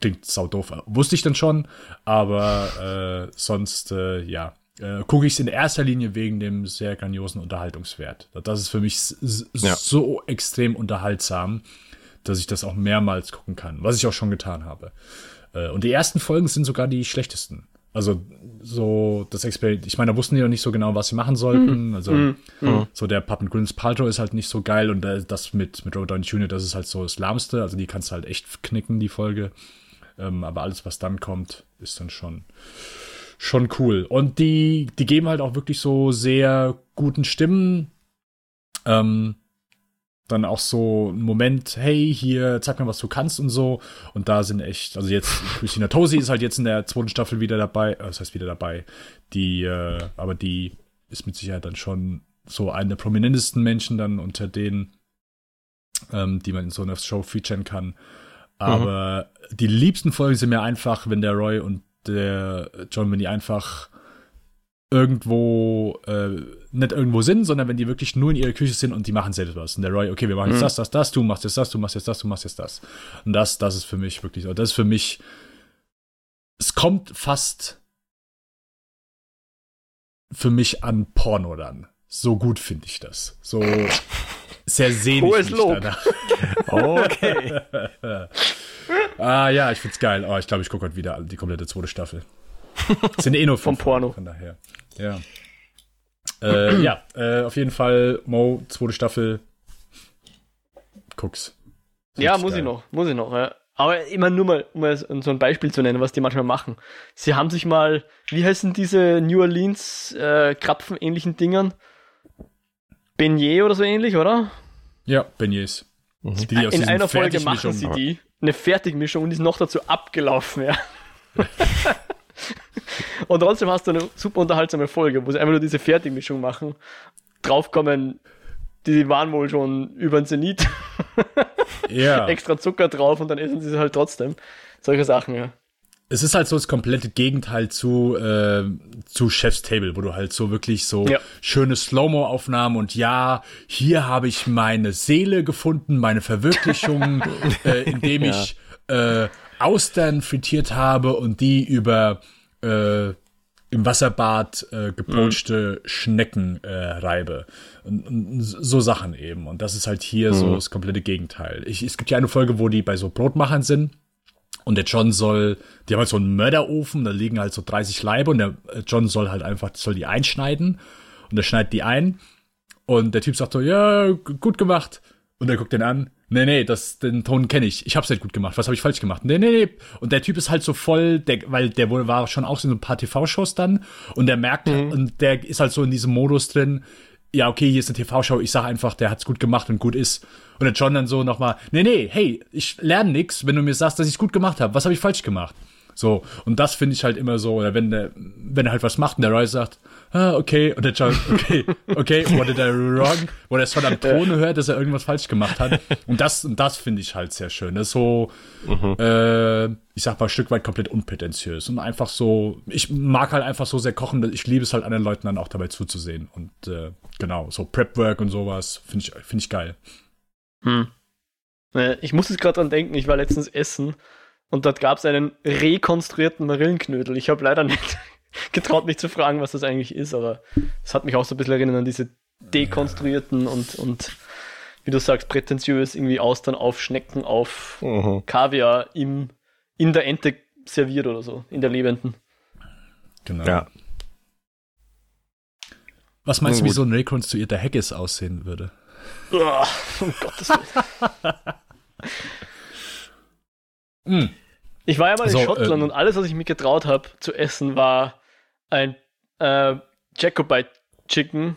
[SPEAKER 1] klingt sau doof. Wusste ich dann schon, aber äh, sonst, äh, ja äh, gucke ich es in erster Linie wegen dem sehr grandiosen Unterhaltungswert. Das ist für mich ja. so extrem unterhaltsam, dass ich das auch mehrmals gucken kann, was ich auch schon getan habe. Äh, und die ersten Folgen sind sogar die schlechtesten. Also so das Experiment, ich meine, da wussten die noch nicht so genau, was sie machen sollten. Mhm. Also mhm. mhm. so der Puppen Gwyneth Paltrow ist halt nicht so geil und das mit mit Robert Downey Jr. das ist halt so das Lahmste. Also die kannst du halt echt knicken die Folge. Ähm, aber alles, was dann kommt, ist dann schon schon cool. Und die, die geben halt auch wirklich so sehr guten Stimmen. Ähm, dann auch so ein Moment, hey, hier, zeig mir, was du kannst und so. Und da sind echt, also jetzt, Christina Tosi ist halt jetzt in der zweiten Staffel wieder dabei, äh, das heißt wieder dabei, die, äh, aber die ist mit Sicherheit dann schon so eine der prominentesten Menschen dann unter denen, ähm, die man in so einer Show featuren kann. Aber mhm. die liebsten Folgen sind mir einfach, wenn der Roy und der John, wenn die einfach irgendwo, äh, nicht irgendwo sind, sondern wenn die wirklich nur in ihrer Küche sind und die machen selbst was. Und der Roy, okay, wir machen jetzt mhm. das, das, das, du machst jetzt das, du machst jetzt das, du machst jetzt das. Und das, das ist für mich wirklich, das ist für mich, es kommt fast für mich an Porno dann. So gut finde ich das. So, sehr sehnig
[SPEAKER 2] Hohes Lob.
[SPEAKER 3] okay.
[SPEAKER 1] ah ja, ich find's geil. Oh, ich glaube, ich gucke heute wieder die komplette zweite Staffel. Das sind eh nur
[SPEAKER 2] vom Porno.
[SPEAKER 1] Von daher. Ja. Äh, ja, äh, auf jeden Fall Mo, zweite Staffel. Guck's.
[SPEAKER 2] ja, muss geil. ich noch, muss ich noch. Ja. Aber immer nur mal, um so ein Beispiel zu nennen, was die manchmal machen. Sie haben sich mal, wie heißen diese New Orleans äh, Krapfen-ähnlichen Dingern? Beignet oder so ähnlich, oder?
[SPEAKER 1] Ja, Beignets.
[SPEAKER 2] Mhm. In einer Folge machen sie die, eine Fertigmischung und ist noch dazu abgelaufen, ja. und trotzdem hast du eine super unterhaltsame Folge, wo sie einfach nur diese Fertigmischung machen, draufkommen, die waren wohl schon über den Zenit. ja. Extra Zucker drauf und dann essen sie es halt trotzdem. Solche Sachen, ja.
[SPEAKER 1] Es ist halt so das komplette Gegenteil zu, äh, zu Chef's Table, wo du halt so wirklich so ja. schöne Slow-Mo-Aufnahmen und ja, hier habe ich meine Seele gefunden, meine Verwirklichung, äh, indem ja. ich äh, Austern frittiert habe und die über äh, im Wasserbad äh, gepoachte mhm. Schnecken äh, reibe. Und, und, so Sachen eben. Und das ist halt hier mhm. so das komplette Gegenteil. Ich, es gibt ja eine Folge, wo die bei so Brotmachern sind. Und der John soll, die haben halt so einen Mörderofen, da liegen halt so 30 Leibe und der äh, John soll halt einfach, soll die einschneiden. Und er schneidet die ein. Und der Typ sagt so, ja, gut gemacht. Und er guckt den an. Nee, nee, das, den Ton kenne ich. Ich hab's nicht gut gemacht. Was habe ich falsch gemacht? Nee, nee, nee. Und der Typ ist halt so voll, der, weil der war schon auch so in ein paar TV-Shows dann. Und der merkt, mhm. und der ist halt so in diesem Modus drin. Ja, okay, hier ist eine TV-Show. Ich sag einfach, der hat's gut gemacht und gut ist. Und der John dann so nochmal, nee, nee, hey, ich lerne nix, wenn du mir sagst, dass ich's gut gemacht habe. Was habe ich falsch gemacht? So, und das finde ich halt immer so, oder wenn der, wenn er halt was macht und der Roy sagt, ah, okay, und der John, okay, okay, what did I do wrong? Wo er es schon am Tone hört, dass er irgendwas falsch gemacht hat. Und das, und das finde ich halt sehr schön. Das ist so, mhm. äh, ich sag mal, ein Stück weit komplett unprätentiös. Und einfach so, ich mag halt einfach so sehr kochen, ich liebe es halt anderen Leuten dann auch dabei zuzusehen. Und äh, genau, so Prep-Work und sowas finde ich, finde ich geil.
[SPEAKER 2] Hm. Äh, ich muss jetzt gerade dran denken, ich war letztens essen und dort gab es einen rekonstruierten Marillenknödel. Ich habe leider nicht getraut, mich zu fragen, was das eigentlich ist, aber es hat mich auch so ein bisschen erinnert an diese dekonstruierten und, und wie du sagst, prätentiös irgendwie Austern auf Schnecken, auf mhm. Kaviar im, in der Ente serviert oder so, in der lebenden.
[SPEAKER 1] Genau. Ja. Was meinst du, wie so ein rekonstruierter Haggis aussehen würde?
[SPEAKER 2] Oh, um Gottes Willen. mm. Ich war ja mal in also, Schottland ähm, und alles, was ich mir getraut habe zu essen, war ein äh, Jacobite Chicken,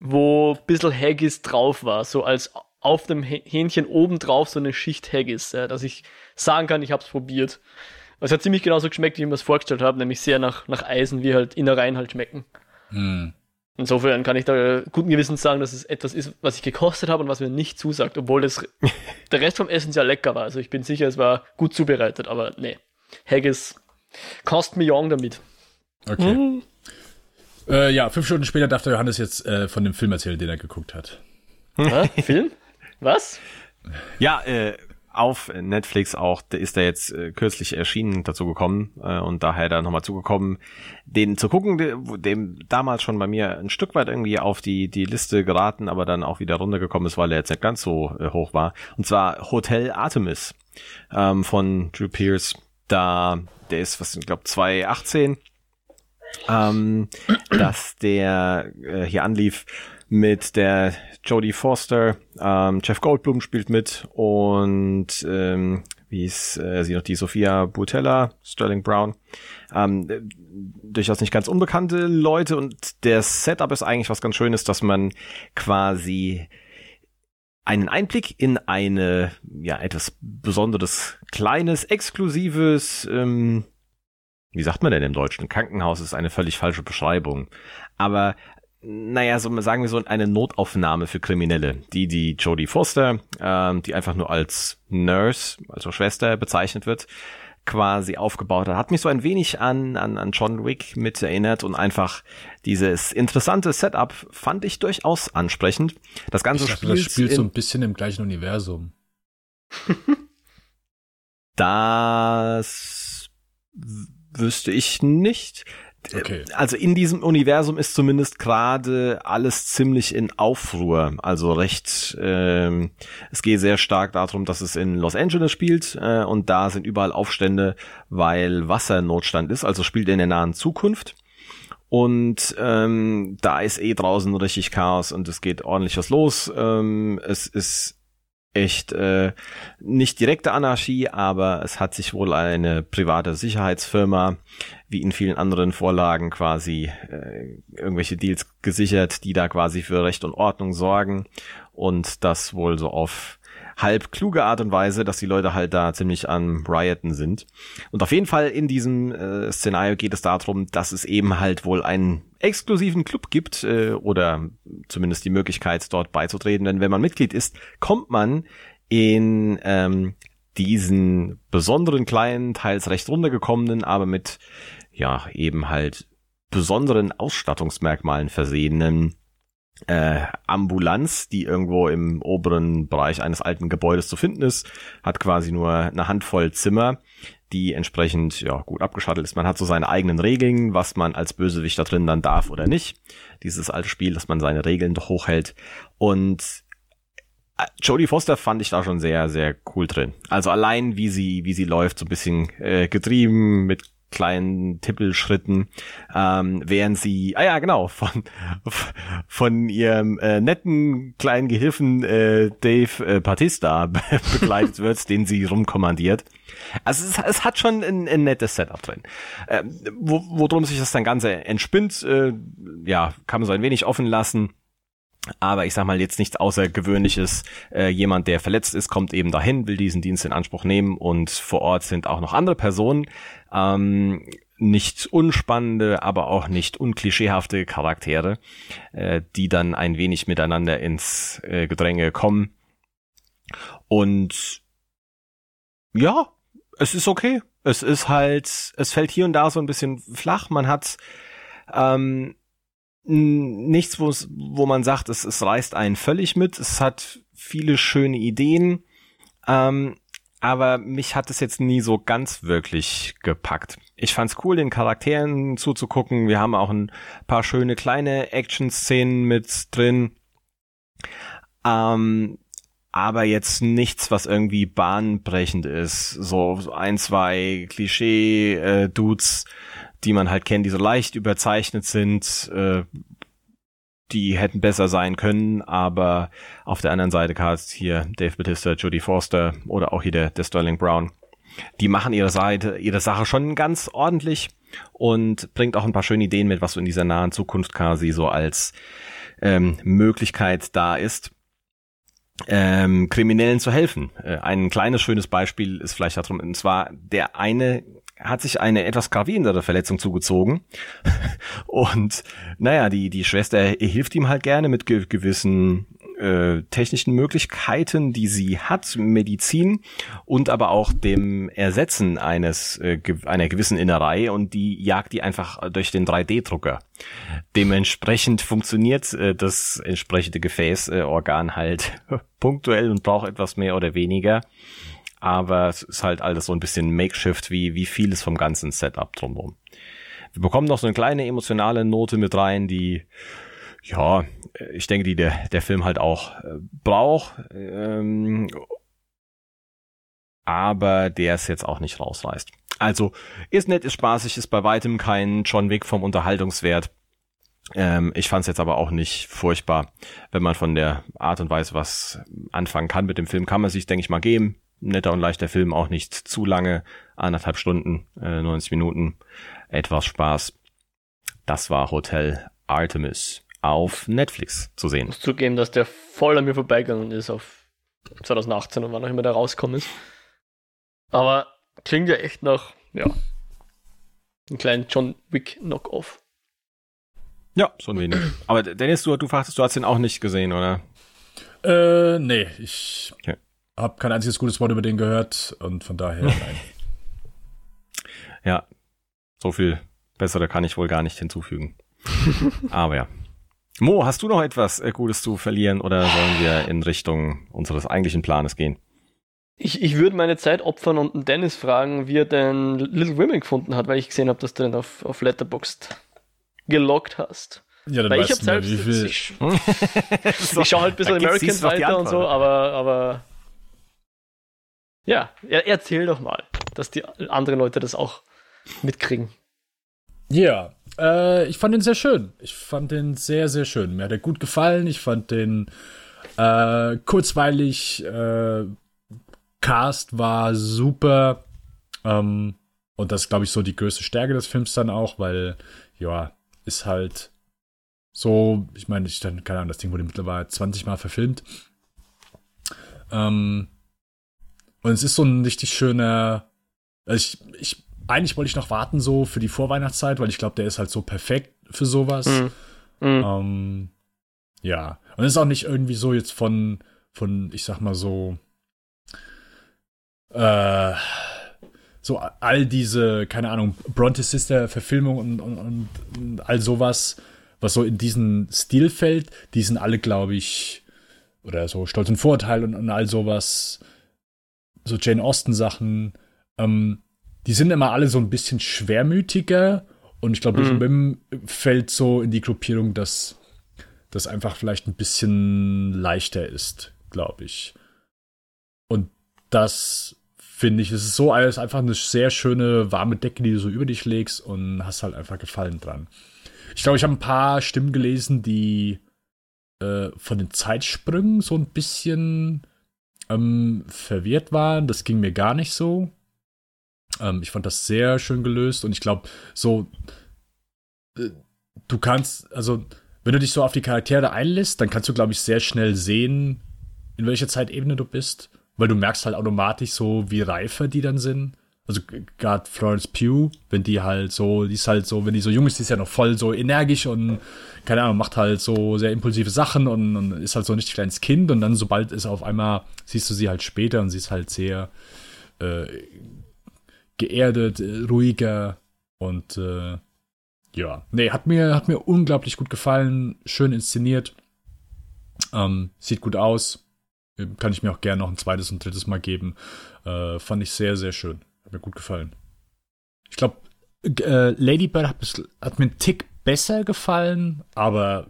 [SPEAKER 2] wo ein bisschen Haggis drauf war, so als auf dem Hähnchen oben drauf so eine Schicht Haggis, ja, dass ich sagen kann, ich habe es probiert. Es hat ziemlich genauso geschmeckt, wie ich mir das vorgestellt habe, nämlich sehr nach, nach Eisen, wie halt Innereien halt schmecken. Hm. Insofern kann ich da guten Gewissens sagen, dass es etwas ist, was ich gekostet habe und was mir nicht zusagt, obwohl das, der Rest vom Essen sehr lecker war. Also ich bin sicher, es war gut zubereitet, aber nee. Haggis cost me young damit.
[SPEAKER 1] Okay. Mhm. Äh, ja, fünf Stunden später darf der Johannes jetzt äh, von dem Film erzählen, den er geguckt hat.
[SPEAKER 2] Hä? Film? Was?
[SPEAKER 3] Ja, äh, auf Netflix auch, der ist da jetzt äh, kürzlich erschienen dazu gekommen äh, und daher da nochmal zugekommen, den zu gucken, dem, dem damals schon bei mir ein Stück weit irgendwie auf die, die Liste geraten, aber dann auch wieder runtergekommen ist, weil er jetzt nicht ganz so äh, hoch war. Und zwar Hotel Artemis ähm, von Drew Pierce. Da, der ist, was ich glaube, 2018, ähm, dass der äh, hier anlief mit der Jodie Foster, ähm, Jeff Goldblum spielt mit und ähm, wie ist äh, sie noch, die Sophia Butella, Sterling Brown. Ähm, durchaus nicht ganz unbekannte Leute und der Setup ist eigentlich was ganz Schönes, dass man quasi einen Einblick in eine, ja, etwas besonderes, kleines, exklusives, ähm, wie sagt man denn im Deutschen? Krankenhaus ist eine völlig falsche Beschreibung. Aber naja, so sagen wir so eine Notaufnahme für Kriminelle, die die Jodie Foster, ähm, die einfach nur als Nurse, also Schwester bezeichnet wird, quasi aufgebaut hat. Hat mich so ein wenig an, an, an John Wick mit erinnert und einfach dieses interessante Setup fand ich durchaus ansprechend. Das ganze
[SPEAKER 1] Spiel das spielt so ein bisschen im gleichen Universum.
[SPEAKER 3] das wüsste ich nicht. Okay. Also in diesem Universum ist zumindest gerade alles ziemlich in Aufruhr. Also recht, ähm, es geht sehr stark darum, dass es in Los Angeles spielt äh, und da sind überall Aufstände, weil Wassernotstand ist. Also spielt in der nahen Zukunft. Und ähm, da ist eh draußen richtig Chaos und es geht ordentlich was los. Ähm, es ist echt äh, nicht direkte Anarchie, aber es hat sich wohl eine private Sicherheitsfirma, wie in vielen anderen Vorlagen quasi äh, irgendwelche Deals gesichert, die da quasi für Recht und Ordnung sorgen und das wohl so auf halb kluge Art und Weise, dass die Leute halt da ziemlich am Rioten sind. Und auf jeden Fall in diesem äh, Szenario geht es darum, dass es eben halt wohl einen exklusiven Club gibt äh, oder zumindest die Möglichkeit, dort beizutreten. Denn wenn man Mitglied ist, kommt man in ähm, diesen besonderen kleinen, teils recht runtergekommenen, aber mit ja eben halt besonderen Ausstattungsmerkmalen versehenen äh, Ambulanz, die irgendwo im oberen Bereich eines alten Gebäudes zu finden ist, hat quasi nur eine Handvoll Zimmer, die entsprechend ja gut abgeschattelt ist. Man hat so seine eigenen Regeln, was man als Bösewicht da drin dann darf oder nicht. Dieses alte Spiel, dass man seine Regeln doch hochhält. Und äh, Jodie Foster fand ich da schon sehr, sehr cool drin. Also allein wie sie, wie sie läuft, so ein bisschen äh, getrieben mit kleinen Tippelschritten, ähm, während sie, ah ja, genau, von, von ihrem äh, netten kleinen Gehilfen äh, Dave äh, Batista begleitet wird, den sie rumkommandiert. Also es, es hat schon ein, ein nettes Setup drin. Äh, wo, worum sich das dann Ganze entspinnt, äh, ja, kann man so ein wenig offen lassen. Aber ich sag mal jetzt nichts Außergewöhnliches. Äh, jemand, der verletzt ist, kommt eben dahin, will diesen Dienst in Anspruch nehmen und vor Ort sind auch noch andere Personen. Ähm, nicht unspannende, aber auch nicht unklischeehafte Charaktere, äh, die dann ein wenig miteinander ins äh, Gedränge kommen. Und ja, es ist okay. Es ist halt, es fällt hier und da so ein bisschen flach. Man hat ähm, nichts, wo man sagt, es, es reißt einen völlig mit. Es hat viele schöne Ideen, ähm, aber mich hat es jetzt nie so ganz wirklich gepackt. Ich fand's cool, den Charakteren zuzugucken. Wir haben auch ein paar schöne kleine Action-Szenen mit drin. Ähm, aber jetzt nichts, was irgendwie bahnbrechend ist. So ein, zwei Klischee-Dudes, äh, die man halt kennt, die so leicht überzeichnet sind, äh, die hätten besser sein können, aber auf der anderen Seite Cast hier Dave Batista, Jodie Forster oder auch hier der, der Sterling Brown, die machen ihre Seite, ihre Sache schon ganz ordentlich und bringt auch ein paar schöne Ideen mit, was so in dieser nahen Zukunft quasi so als ähm, Möglichkeit da ist ähm, Kriminellen zu helfen. Äh, ein kleines schönes Beispiel ist vielleicht darum, und zwar der eine hat sich eine etwas gravierendere Verletzung zugezogen. Und naja, die, die Schwester hilft ihm halt gerne mit ge gewissen äh, technischen Möglichkeiten, die sie hat, Medizin und aber auch dem Ersetzen eines äh, einer gewissen Innerei und die jagt die einfach durch den 3D-Drucker. Dementsprechend funktioniert äh, das entsprechende Gefäßorgan äh, halt punktuell und braucht etwas mehr oder weniger aber es ist halt alles so ein bisschen Makeshift, wie, wie vieles vom ganzen Setup drumherum. Wir bekommen noch so eine kleine emotionale Note mit rein, die, ja, ich denke, die der, der Film halt auch äh, braucht, ähm, aber der es jetzt auch nicht rausreißt. Also, ist nett, ist spaßig, ist bei weitem kein John Wick vom Unterhaltungswert. Ähm, ich fand es jetzt aber auch nicht furchtbar, wenn man von der Art und Weise was anfangen kann mit dem Film, kann man sich, denke ich mal, geben netter und leichter Film, auch nicht zu lange, anderthalb Stunden, äh, 90 Minuten, etwas Spaß. Das war Hotel Artemis auf Netflix zu sehen. Ich
[SPEAKER 2] muss zugeben, dass der voll an mir vorbeigegangen ist auf 2018 und wann auch immer der rauskommen ist. Aber klingt ja echt nach, ja, einen kleinen John Wick Knockoff.
[SPEAKER 3] Ja, so ein wenig. Aber Dennis, du, du fragtest, du hast den auch nicht gesehen, oder?
[SPEAKER 1] Äh, nee, ich okay habe kein einziges gutes Wort über den gehört und von daher nein.
[SPEAKER 3] ja, so viel bessere kann ich wohl gar nicht hinzufügen. Aber ja. Mo, hast du noch etwas äh, Gutes zu verlieren oder sollen wir in Richtung unseres eigentlichen Planes gehen?
[SPEAKER 2] Ich, ich würde meine Zeit opfern und einen Dennis fragen, wie er denn Little Women gefunden hat, weil ich gesehen habe, dass du den auf, auf Letterboxd gelockt hast.
[SPEAKER 1] Ja, dann
[SPEAKER 2] weil
[SPEAKER 1] ich
[SPEAKER 2] habe selbst, wie viel... ich, ich schaue halt ein bisschen American weiter und so, aber, aber ja, erzähl doch mal, dass die anderen Leute das auch mitkriegen.
[SPEAKER 1] Ja, äh, ich fand den sehr schön. Ich fand den sehr, sehr schön. Mir hat er gut gefallen. Ich fand den äh, kurzweilig. Äh, Cast war super. Ähm, und das ist, glaube ich, so die größte Stärke des Films dann auch, weil, ja, ist halt so, ich meine, ich dann, keine Ahnung, das Ding wurde mittlerweile 20 Mal verfilmt. Ähm, und es ist so ein richtig schöner, also ich, ich eigentlich wollte ich noch warten so für die Vorweihnachtszeit, weil ich glaube, der ist halt so perfekt für sowas. Mhm. Mhm. Ähm, ja. Und es ist auch nicht irgendwie so jetzt von, von, ich sag mal so, äh, so all diese, keine Ahnung, Bronte Sister Verfilmung und, und, und all sowas, was so in diesen Stil fällt, die sind alle, glaube ich, oder so Stolz und Vorurteil und, und all sowas, so Jane Austen Sachen, ähm, die sind immer alle so ein bisschen schwermütiger und ich glaube, mhm. Wim fällt so in die Gruppierung, dass das einfach vielleicht ein bisschen leichter ist, glaube ich. Und das finde ich, es ist so alles einfach eine sehr schöne warme Decke, die du so über dich legst und hast halt einfach Gefallen dran. Ich glaube, ich habe ein paar Stimmen gelesen, die äh, von den Zeitsprüngen so ein bisschen ähm, verwirrt waren. Das ging mir gar nicht so. Ähm, ich fand das sehr schön gelöst und ich glaube, so, äh, du kannst, also, wenn du dich so auf die Charaktere einlässt, dann kannst du, glaube ich, sehr schnell sehen, in welcher Zeitebene du bist, weil du merkst halt automatisch so, wie reifer die dann sind. Also gerade Florence Pugh, wenn die halt so, die ist halt so, wenn die so jung ist, die ist ja noch voll so energisch und keine Ahnung, macht halt so sehr impulsive Sachen und, und ist halt so ein richtig kleines Kind und dann sobald ist auf einmal, siehst du sie halt später und sie ist halt sehr äh, geerdet, äh, ruhiger und äh, ja, nee, hat mir, hat mir unglaublich gut gefallen, schön inszeniert, ähm, sieht gut aus, kann ich mir auch gerne noch ein zweites und drittes Mal geben, äh, fand ich sehr, sehr schön, hat mir gut gefallen. Ich glaube, äh, Lady Bird hat, hat mir einen Tick besser gefallen, aber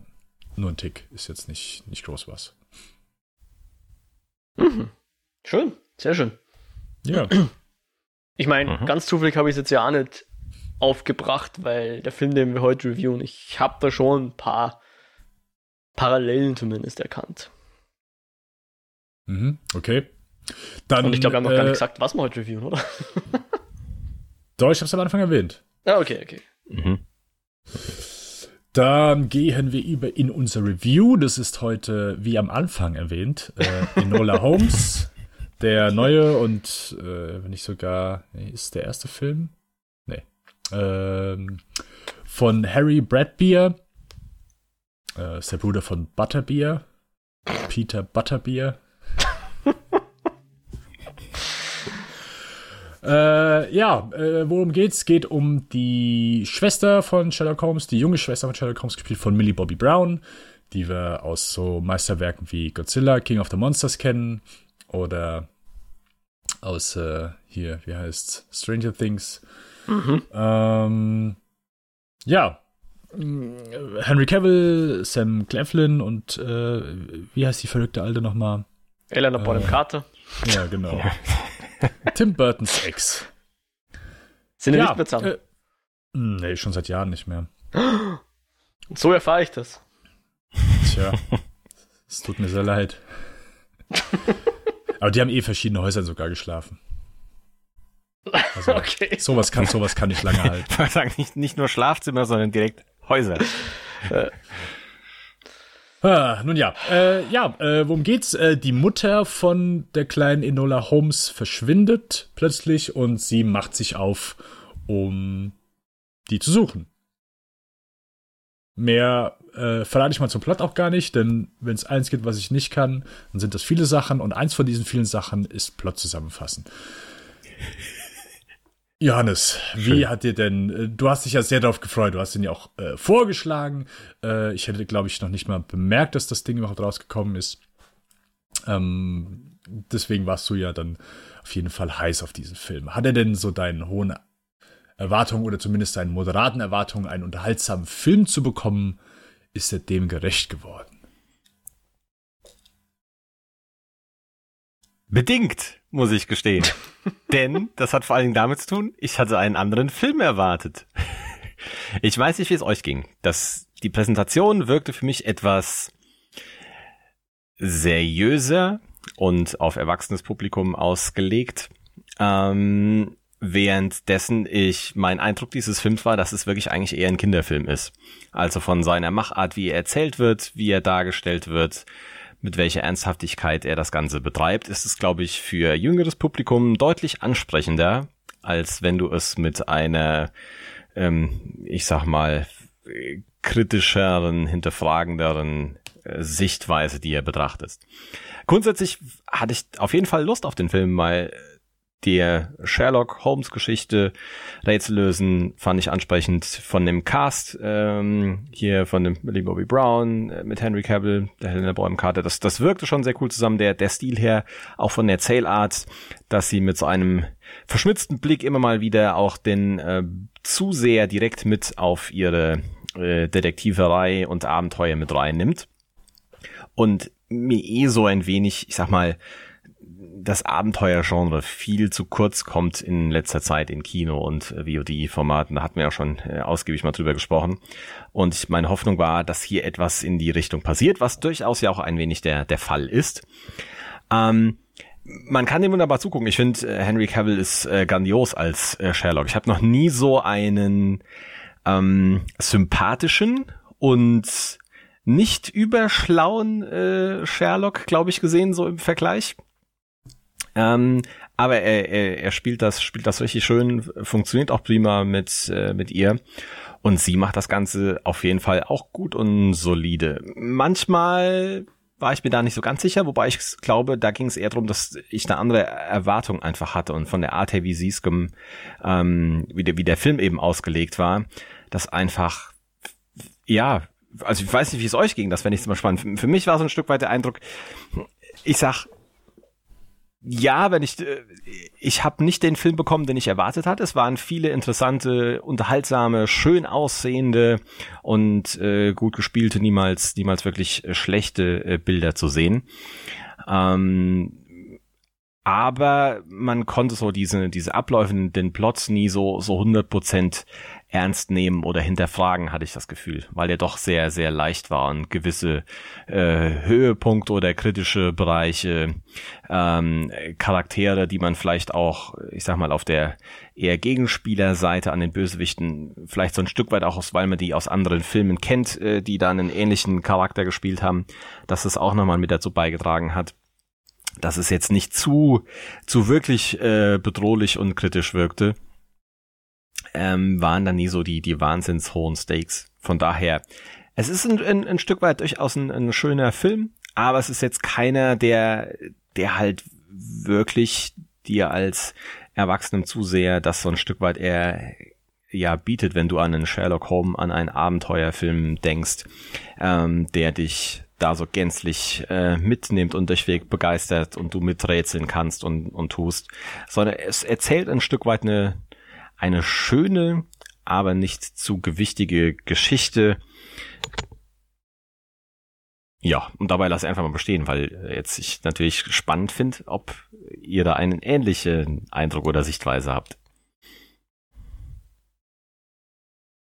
[SPEAKER 1] nur ein Tick ist jetzt nicht, nicht groß was.
[SPEAKER 2] Mhm. Schön, sehr schön.
[SPEAKER 1] Ja.
[SPEAKER 2] Ich meine, mhm. ganz zufällig habe ich es jetzt ja auch nicht aufgebracht, weil der Film, den wir heute reviewen, ich habe da schon ein paar Parallelen zumindest erkannt.
[SPEAKER 1] Mhm, okay.
[SPEAKER 2] Dann, Und ich glaube, wir haben noch äh, gar nicht äh, gesagt, was wir heute reviewen, oder?
[SPEAKER 1] Doch, ich habe es am Anfang erwähnt.
[SPEAKER 2] Ah, okay, okay. Mhm.
[SPEAKER 1] Dann gehen wir über in unser Review. Das ist heute, wie am Anfang erwähnt, äh, Enola Holmes der neue und äh, wenn nicht sogar, nee, ist der erste Film? Nee. Ähm, von Harry Bradbeer. Äh, ist der Bruder von Butterbeer. Peter Butterbeer. Äh, ja, äh, worum geht's? Geht um die Schwester von Sherlock Holmes, die junge Schwester von Sherlock Holmes, gespielt von Millie Bobby Brown, die wir aus so Meisterwerken wie Godzilla, King of the Monsters kennen oder aus äh, hier, wie heißt Stranger Things. Mhm. Ähm, ja, Henry Cavill, Sam Cleflin und äh, wie heißt die verrückte Alte nochmal?
[SPEAKER 2] Elena Bonham äh, Carter.
[SPEAKER 1] Ja, genau. Tim Burtons Ex.
[SPEAKER 2] Sind die ja, nicht mehr zusammen? Äh,
[SPEAKER 1] nee, schon seit Jahren nicht mehr.
[SPEAKER 2] So erfahre ich das.
[SPEAKER 1] Tja, es tut mir sehr leid. Aber die haben eh verschiedene Häuser sogar geschlafen.
[SPEAKER 2] Also, okay.
[SPEAKER 1] Sowas kann, sowas kann ich lange halten.
[SPEAKER 3] Ich sagen, nicht, nicht nur Schlafzimmer, sondern direkt Häuser.
[SPEAKER 1] Ah, nun ja, äh, ja, äh, worum geht's? Äh, die Mutter von der kleinen Enola Holmes verschwindet plötzlich und sie macht sich auf, um die zu suchen. Mehr äh, verrate ich mal zum Plot auch gar nicht, denn wenn es eins gibt, was ich nicht kann, dann sind das viele Sachen und eins von diesen vielen Sachen ist Plot zusammenfassen. Johannes, Schön. wie hat dir denn, äh, du hast dich ja sehr darauf gefreut, du hast ihn ja auch äh, vorgeschlagen. Äh, ich hätte, glaube ich, noch nicht mal bemerkt, dass das Ding überhaupt rausgekommen ist. Ähm, deswegen warst du ja dann auf jeden Fall heiß auf diesen Film. Hat er denn so deinen hohen Erwartungen oder zumindest deinen moderaten Erwartungen, einen unterhaltsamen Film zu bekommen, ist er dem gerecht geworden?
[SPEAKER 3] Bedingt, muss ich gestehen. Denn das hat vor allen Dingen damit zu tun, ich hatte einen anderen Film erwartet. Ich weiß nicht, wie es euch ging. Das, die Präsentation wirkte für mich etwas seriöser und auf erwachsenes Publikum ausgelegt. Ähm, währenddessen ich mein Eindruck dieses Films war, dass es wirklich eigentlich eher ein Kinderfilm ist. Also von seiner Machart, wie er erzählt wird, wie er dargestellt wird, mit welcher Ernsthaftigkeit er das Ganze betreibt, ist es, glaube ich, für jüngeres Publikum deutlich ansprechender, als wenn du es mit einer, ähm, ich sag mal, kritischeren, hinterfragenderen äh, Sichtweise, die er betrachtet. Grundsätzlich hatte ich auf jeden Fall Lust auf den Film, weil der Sherlock Holmes Geschichte Rätsel lösen fand ich ansprechend von dem Cast ähm, hier von dem Billy Bobby Brown äh, mit Henry Cavill, der Helena Bonham Carter. Das das wirkte schon sehr cool zusammen. Der der Stil her auch von der Erzählart, dass sie mit so einem verschmitzten Blick immer mal wieder auch den äh, Zuseher direkt mit auf ihre äh, Detektiverei und Abenteuer mit reinnimmt und mir eh so ein wenig, ich sag mal, das Abenteuergenre viel zu kurz kommt in letzter Zeit in Kino und VOD-Formaten. Da hatten wir ja schon äh, ausgiebig mal drüber gesprochen. Und meine Hoffnung war, dass hier etwas in die Richtung passiert, was durchaus ja auch ein wenig der, der Fall ist. Ähm, man kann dem wunderbar zugucken. Ich finde, äh, Henry Cavill ist äh, grandios als äh, Sherlock. Ich habe noch nie so einen ähm, sympathischen und nicht überschlauen äh, Sherlock, glaube ich, gesehen, so im Vergleich. Ähm, aber er, er, er spielt das, spielt das richtig schön, funktioniert auch prima mit, äh, mit ihr. Und sie macht das Ganze auf jeden Fall auch gut und solide. Manchmal war ich mir da nicht so ganz sicher, wobei ich glaube, da ging es eher darum, dass ich eine andere Erwartung einfach hatte und von der Art her, wie sie es ähm, wie, der, wie der Film eben ausgelegt war, dass einfach, ja, also ich weiß nicht, wie es euch ging, das fände ich immer spannend. Für mich war so ein Stück weit der Eindruck, ich sag, ja, wenn ich äh, ich habe nicht den Film bekommen, den ich erwartet hatte. Es waren viele interessante, unterhaltsame, schön aussehende und äh, gut gespielte, niemals niemals wirklich äh, schlechte äh, Bilder zu sehen. Ähm, aber man konnte so diese diese Abläufe, den Plots nie so so 100 Prozent ernst nehmen oder hinterfragen, hatte ich das Gefühl, weil er doch sehr, sehr leicht war und gewisse äh, Höhepunkte oder kritische Bereiche, ähm, Charaktere, die man vielleicht auch, ich sag mal, auf der eher Gegenspielerseite an den Bösewichten vielleicht so ein Stück weit auch aus, weil man die aus anderen Filmen kennt, äh, die da einen ähnlichen Charakter gespielt haben, dass es auch nochmal mit dazu beigetragen hat dass es jetzt nicht zu zu wirklich äh, bedrohlich und kritisch wirkte ähm, waren dann nie so die, die wahnsinns hohen Stakes. Von daher, es ist ein, ein, ein Stück weit durchaus ein, ein schöner Film, aber es ist jetzt keiner, der, der halt wirklich dir als erwachsenem Zuseher das so ein Stück weit eher ja bietet, wenn du an einen Sherlock Holmes, an einen Abenteuerfilm denkst, ähm, der dich da so gänzlich äh, mitnimmt und durchweg begeistert und du miträtseln kannst und, und tust, sondern es erzählt ein Stück weit eine, eine schöne, aber nicht zu gewichtige Geschichte. Ja, und dabei lasse ich einfach mal bestehen, weil jetzt ich natürlich spannend finde, ob ihr da einen ähnlichen Eindruck oder Sichtweise habt.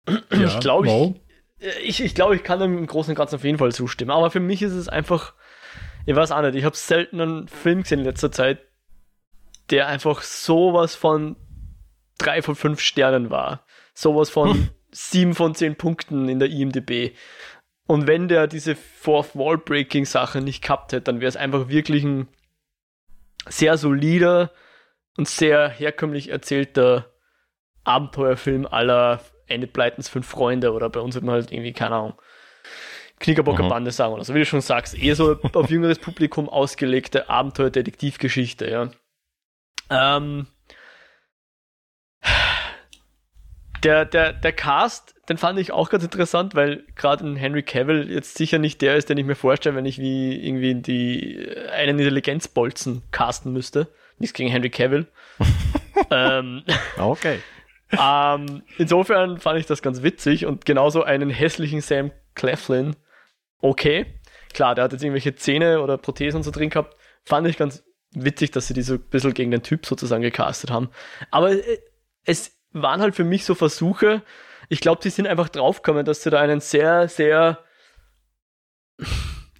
[SPEAKER 2] Ja, ich glaube, ich, ich, ich, glaub, ich kann dem im Großen und Ganzen auf jeden Fall zustimmen. Aber für mich ist es einfach, ich weiß auch nicht, ich habe selten einen Film gesehen in letzter Zeit, der einfach sowas von drei von fünf Sternen war. Sowas von hm. sieben von zehn Punkten in der IMDb. Und wenn der diese Fourth Wall Breaking Sache nicht gehabt hätte, dann wäre es einfach wirklich ein sehr solider und sehr herkömmlich erzählter Abenteuerfilm aller Ende Pleitens fünf Freunde oder bei uns wird man halt irgendwie, keine Ahnung, Knickerbocker mhm. Bande sagen oder so, wie du schon sagst, eher so auf jüngeres Publikum ausgelegte Abenteuer-Detektivgeschichte, ja. Ähm, der, der, der Cast, den fand ich auch ganz interessant, weil gerade ein Henry Cavill jetzt sicher nicht der ist, den ich mir vorstelle, wenn ich wie irgendwie die einen Intelligenzbolzen casten müsste. Nichts gegen Henry Cavill.
[SPEAKER 3] ähm, okay.
[SPEAKER 2] ähm, insofern fand ich das ganz witzig und genauso einen hässlichen Sam Cleflin. Okay. Klar, der hat jetzt irgendwelche Zähne oder Prothesen und so drin gehabt. Fand ich ganz witzig, dass sie die so ein bisschen gegen den Typ sozusagen gecastet haben. Aber äh, es waren halt für mich so Versuche, ich glaube, sie sind einfach draufgekommen, dass sie da einen sehr, sehr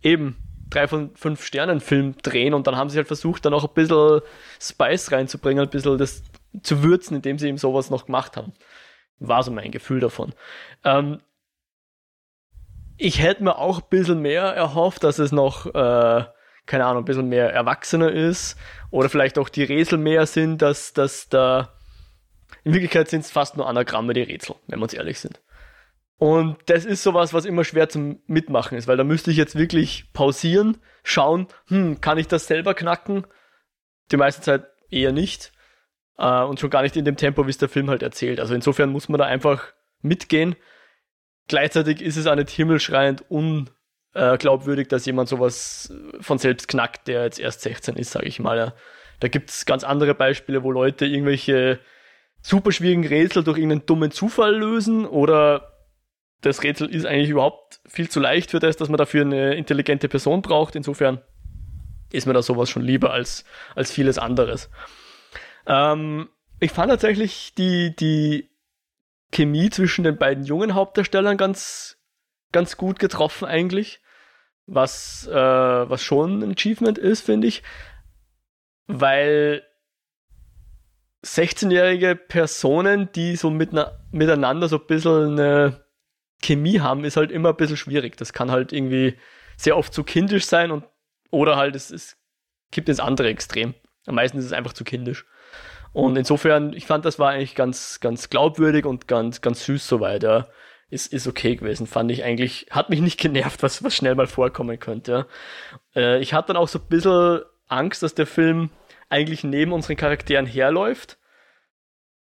[SPEAKER 2] eben drei von fünf Sternen Film drehen und dann haben sie halt versucht, dann auch ein bisschen Spice reinzubringen, ein bisschen das zu würzen, indem sie eben sowas noch gemacht haben. War so mein Gefühl davon. Ähm, ich hätte mir auch ein bisschen mehr erhofft, dass es noch, äh, keine Ahnung, ein bisschen mehr erwachsener ist oder vielleicht auch die Rätsel mehr sind, dass, dass da in Wirklichkeit sind es fast nur Anagramme, die Rätsel, wenn wir uns ehrlich sind. Und das ist sowas, was immer schwer zum Mitmachen ist, weil da müsste ich jetzt wirklich pausieren, schauen, hm, kann ich das selber knacken? Die meiste Zeit eher nicht. Äh, und schon gar nicht in dem Tempo, wie es der Film halt erzählt. Also insofern muss man da einfach mitgehen. Gleichzeitig ist es auch nicht himmelschreiend unglaubwürdig, dass jemand sowas von selbst knackt, der jetzt erst 16 ist, sage ich mal. Da gibt es ganz andere Beispiele, wo Leute irgendwelche super schwierigen Rätsel durch irgendeinen dummen Zufall lösen oder das Rätsel ist eigentlich überhaupt viel zu leicht für das, dass man dafür eine intelligente Person braucht. Insofern ist mir da sowas schon lieber als, als vieles anderes. Ähm, ich fand tatsächlich die, die Chemie zwischen den beiden jungen Hauptdarstellern ganz, ganz gut getroffen eigentlich. Was, äh, was schon ein Achievement ist, finde ich. Weil 16-jährige Personen, die so mit na, miteinander so ein bisschen eine Chemie haben, ist halt immer ein bisschen schwierig. Das kann halt irgendwie sehr oft zu kindisch sein und oder halt es, es gibt ins andere Extrem. Am meisten ist es einfach zu kindisch. Und insofern, ich fand, das war eigentlich ganz, ganz glaubwürdig und ganz, ganz süß soweit. Ja. Ist, ist okay gewesen, fand ich eigentlich, hat mich nicht genervt, was, was schnell mal vorkommen könnte. Ja. Äh, ich hatte dann auch so ein bisschen Angst, dass der Film eigentlich neben unseren Charakteren herläuft.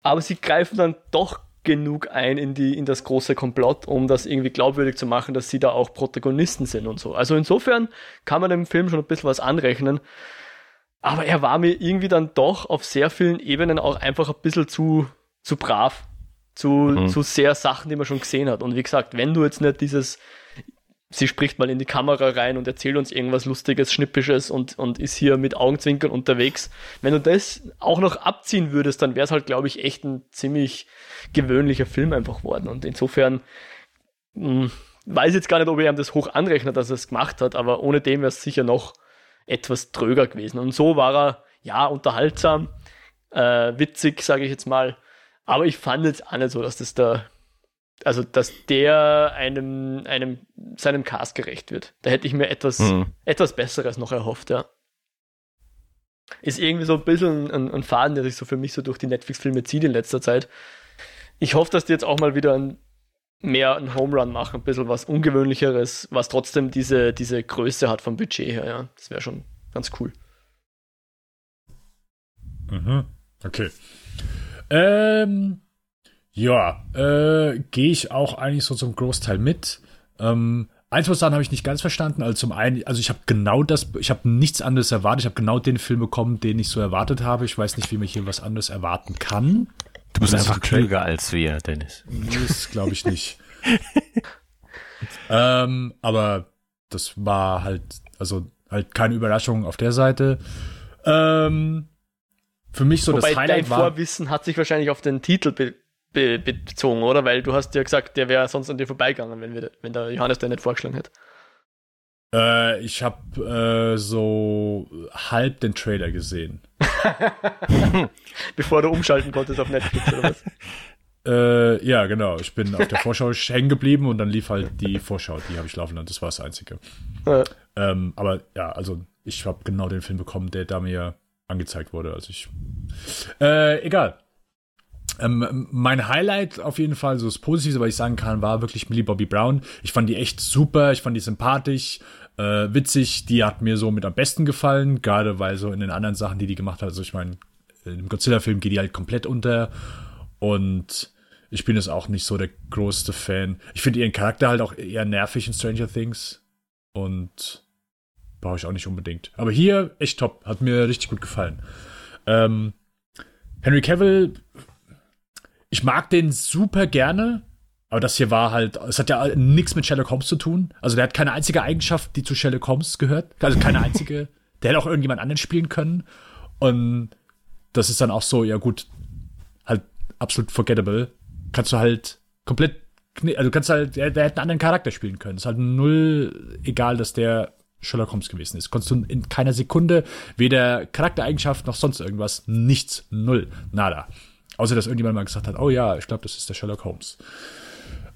[SPEAKER 2] Aber sie greifen dann doch genug ein in, die, in das große Komplott, um das irgendwie glaubwürdig zu machen, dass sie da auch Protagonisten sind und so. Also insofern kann man dem Film schon ein bisschen was anrechnen. Aber er war mir irgendwie dann doch auf sehr vielen Ebenen auch einfach ein bisschen zu, zu brav. Zu, mhm. zu sehr Sachen, die man schon gesehen hat. Und wie gesagt, wenn du jetzt nicht dieses sie spricht mal in die Kamera rein und erzählt uns irgendwas Lustiges, Schnippisches und, und ist hier mit Augenzwinkern unterwegs. Wenn du das auch noch abziehen würdest, dann wäre es halt, glaube ich, echt ein ziemlich gewöhnlicher Film einfach worden. Und insofern mh, hm, weiß jetzt gar nicht, ob ich ihm das hoch anrechnet, dass er es gemacht hat, aber ohne dem wäre es sicher noch etwas tröger gewesen. Und so war er, ja, unterhaltsam, äh, witzig, sage ich jetzt mal. Aber ich fand jetzt auch nicht so, dass das der also dass der einem, einem seinem Cast gerecht wird. Da hätte ich mir etwas, mhm. etwas Besseres noch erhofft, ja. Ist irgendwie so ein bisschen ein, ein Faden, der sich so für mich so durch die Netflix-Filme zieht in letzter Zeit. Ich hoffe, dass die jetzt auch mal wieder ein, mehr einen Home Run machen, ein bisschen was Ungewöhnlicheres, was trotzdem diese, diese Größe hat vom Budget her, ja. Das wäre schon ganz cool.
[SPEAKER 1] Mhm. Okay. Ähm, ja, äh, gehe ich auch eigentlich so zum Großteil mit. Ähm, eins was dann habe ich nicht ganz verstanden. Also zum einen, also ich habe genau das, ich habe nichts anderes erwartet. Ich habe genau den Film bekommen, den ich so erwartet habe. Ich weiß nicht, wie man hier was anderes erwarten kann.
[SPEAKER 3] Du bist einfach klüger als wir, Dennis.
[SPEAKER 1] Das glaube ich nicht. ähm, aber das war halt, also halt keine Überraschung auf der Seite. Ähm, für mich so
[SPEAKER 2] Wobei
[SPEAKER 1] das Highlight
[SPEAKER 2] dein war. Vorwissen hat sich wahrscheinlich auf den Titel be be bezogen, oder? Weil du hast ja gesagt, der wäre sonst an dir vorbeigegangen, wenn, wir, wenn der Johannes den nicht vorgeschlagen hätte.
[SPEAKER 1] Äh, ich habe äh, so halb den Trailer gesehen.
[SPEAKER 2] Bevor du umschalten konntest auf Netflix oder was?
[SPEAKER 1] Äh, ja, genau. Ich bin auf der Vorschau hängen geblieben und dann lief halt die Vorschau, die habe ich laufen lassen. Das war das Einzige. Ja. Ähm, aber ja, also ich habe genau den Film bekommen, der da mir angezeigt wurde. Also ich. Äh, egal. Ähm, mein Highlight auf jeden Fall, so das Positive, was ich sagen kann, war wirklich Millie Bobby Brown. Ich fand die echt super, ich fand die sympathisch, äh, witzig. Die hat mir so mit am besten gefallen, gerade weil so in den anderen Sachen, die die gemacht hat, also ich meine, im Godzilla-Film geht die halt komplett unter. Und ich bin jetzt auch nicht so der größte Fan. Ich finde ihren Charakter halt auch eher nervig in Stranger Things. Und brauche ich auch nicht unbedingt. Aber hier echt top. Hat mir richtig gut gefallen. Ähm, Henry Cavill, ich mag den super gerne. Aber das hier war halt, es hat ja nichts mit Sherlock Holmes zu tun. Also der hat keine einzige Eigenschaft, die zu Sherlock Holmes gehört. Also keine einzige. der hätte auch irgendjemand anderen spielen können. Und das ist dann auch so, ja gut, halt absolut forgettable. Kannst du halt komplett, also du kannst halt, der, der hätte einen anderen Charakter spielen können. Ist halt null egal, dass der Sherlock Holmes gewesen ist. Konntest du in keiner Sekunde weder Charaktereigenschaft noch sonst irgendwas, nichts, null, nada. Außer dass irgendjemand mal gesagt hat, oh ja, ich glaube, das ist der Sherlock Holmes.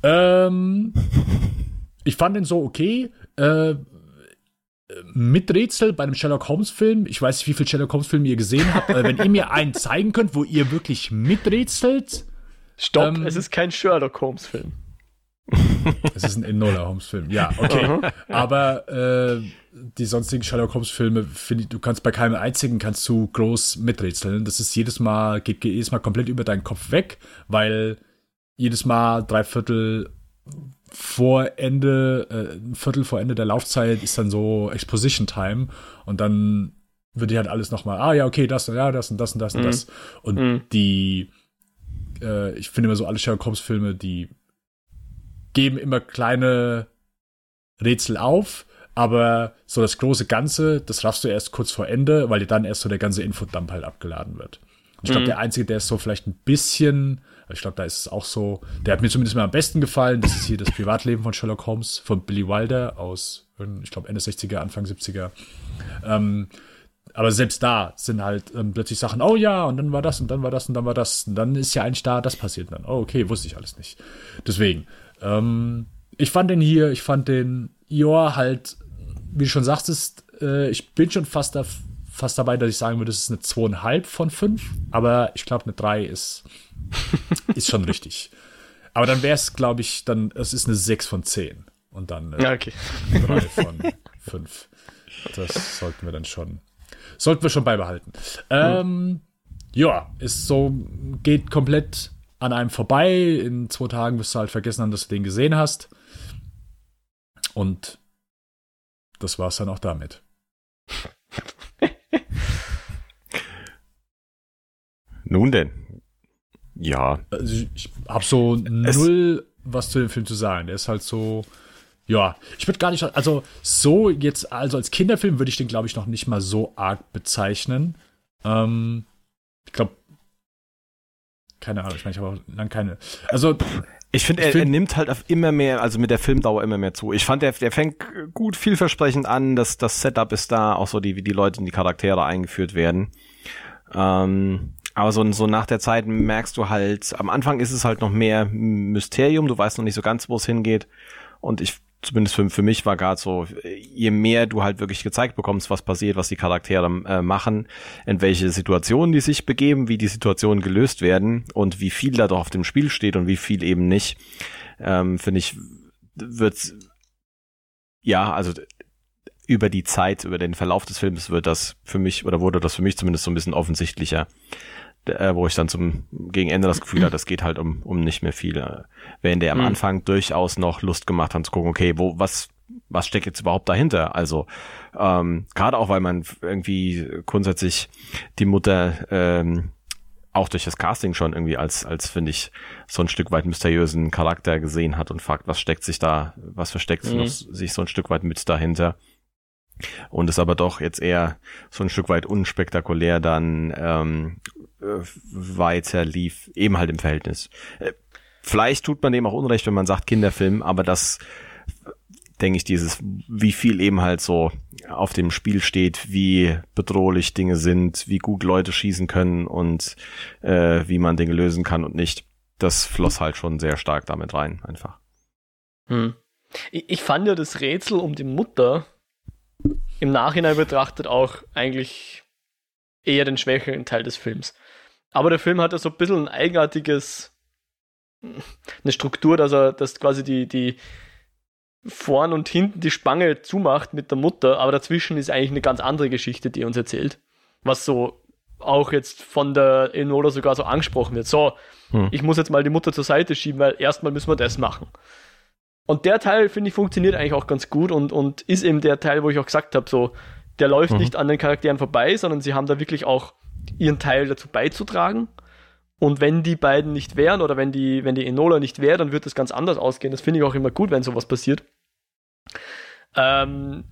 [SPEAKER 1] Ähm, ich fand den so okay. Äh, mit Rätsel bei einem Sherlock Holmes Film. Ich weiß nicht, wie viele Sherlock Holmes Filme ihr gesehen habt, aber wenn ihr mir einen zeigen könnt, wo ihr wirklich miträtselt.
[SPEAKER 2] Stopp, ähm, es ist kein Sherlock Holmes Film.
[SPEAKER 1] es ist ein Enola Holmes Film. Ja, okay. aber äh, die sonstigen Sherlock Holmes Filme, finde ich, du kannst bei keinem einzigen kannst du groß miträtseln. Das ist jedes Mal, geht jedes Mal komplett über deinen Kopf weg, weil jedes Mal drei Viertel vor Ende, äh, ein Viertel vor Ende der Laufzeit ist dann so Exposition Time und dann wird dir halt alles nochmal, ah ja, okay, das, ja, das und das und das und mhm. das. Und mhm. die, äh, ich finde immer so alle Sherlock Holmes Filme, die geben immer kleine Rätsel auf, aber so das große Ganze, das raffst du erst kurz vor Ende, weil dir dann erst so der ganze Infodump halt abgeladen wird. Und ich glaube, mhm. der Einzige, der ist so vielleicht ein bisschen ich glaube, da ist es auch so. Der hat mir zumindest mal am besten gefallen. Das ist hier das Privatleben von Sherlock Holmes von Billy Wilder aus, ich glaube, Ende 60er, Anfang 70er. Ähm, aber selbst da sind halt ähm, plötzlich Sachen, oh ja, und dann war das und dann war das und dann war das. Und dann ist ja eigentlich da, das passiert dann. Oh, okay, wusste ich alles nicht. Deswegen, ähm, ich fand den hier, ich fand den, ja, halt, wie du schon sagtest, äh, ich bin schon fast, da, fast dabei, dass ich sagen würde, es ist eine 2,5 von 5, aber ich glaube, eine 3 ist ist schon richtig. Aber dann wäre es, glaube ich, dann, es ist eine 6 von 10. Und dann
[SPEAKER 2] äh, okay.
[SPEAKER 1] 3 von 5. Das sollten wir dann schon, sollten wir schon beibehalten. Ähm, ja, ist so, geht komplett an einem vorbei. In zwei Tagen wirst du halt vergessen haben, dass du den gesehen hast. Und das war's dann auch damit.
[SPEAKER 3] Nun denn, ja.
[SPEAKER 1] Also ich habe so null was zu dem Film zu sagen. Der ist halt so. Ja, ich würde gar nicht, also so jetzt, also als Kinderfilm würde ich den, glaube ich, noch nicht mal so arg bezeichnen. Ähm, ich glaube, keine Ahnung, ich meine, ich habe auch lange keine. Also.
[SPEAKER 3] Ich finde, er, er nimmt halt auf immer mehr, also mit der Filmdauer immer mehr zu. Ich fand, der, der fängt gut vielversprechend an, dass das Setup ist da, auch so die, wie die Leute in die Charaktere eingeführt werden. Ähm, aber so, so nach der Zeit merkst du halt, am Anfang ist es halt noch mehr Mysterium, du weißt noch nicht so ganz, wo es hingeht. Und ich, zumindest für, für mich war gerade so, je mehr du halt wirklich gezeigt bekommst, was passiert, was die Charaktere äh, machen, in welche Situationen die sich begeben, wie die Situationen gelöst werden und wie viel da doch auf dem Spiel steht und wie viel eben nicht, ähm, finde ich, wird ja, also über die Zeit, über den Verlauf des Films wird das für mich, oder wurde das für mich zumindest so ein bisschen offensichtlicher, äh, wo ich dann zum gegen Ende das Gefühl hatte, das geht halt um, um nicht mehr viel. Äh, während der am mhm. Anfang durchaus noch Lust gemacht hat zu gucken, okay, wo, was, was steckt jetzt überhaupt dahinter? Also ähm, gerade auch, weil man irgendwie grundsätzlich die Mutter ähm, auch durch das Casting schon irgendwie als, als finde ich, so ein Stück weit mysteriösen Charakter gesehen hat und fragt, was steckt sich da, was versteckt mhm. sich so ein Stück weit mit dahinter. Und es aber doch jetzt eher so ein Stück weit unspektakulär dann ähm, äh, weiter lief, eben halt im Verhältnis. Äh, vielleicht tut man dem auch Unrecht, wenn man sagt Kinderfilm, aber das denke ich, dieses, wie viel eben halt so auf dem Spiel steht, wie bedrohlich Dinge sind, wie gut Leute schießen können und äh, wie man Dinge lösen kann und nicht. Das floss halt schon sehr stark damit rein, einfach.
[SPEAKER 2] Hm. Ich, ich fand ja das Rätsel um die Mutter im Nachhinein betrachtet auch eigentlich eher den schwächeren Teil des Films. Aber der Film hat ja so ein bisschen ein eigenartiges, eine Struktur, dass er, dass quasi die, die vorn und hinten die Spange zumacht mit der Mutter, aber dazwischen ist eigentlich eine ganz andere Geschichte, die er uns erzählt. Was so auch jetzt von der Enola sogar so angesprochen wird. So, hm. ich muss jetzt mal die Mutter zur Seite schieben, weil erstmal müssen wir das machen. Und der Teil, finde ich, funktioniert eigentlich auch ganz gut und, und ist eben der Teil, wo ich auch gesagt habe, so, der läuft mhm. nicht an den Charakteren vorbei, sondern sie haben da wirklich auch ihren Teil dazu beizutragen. Und wenn die beiden nicht wären oder wenn die, wenn die Enola nicht wäre, dann wird das ganz anders ausgehen. Das finde ich auch immer gut, wenn sowas passiert. Ähm,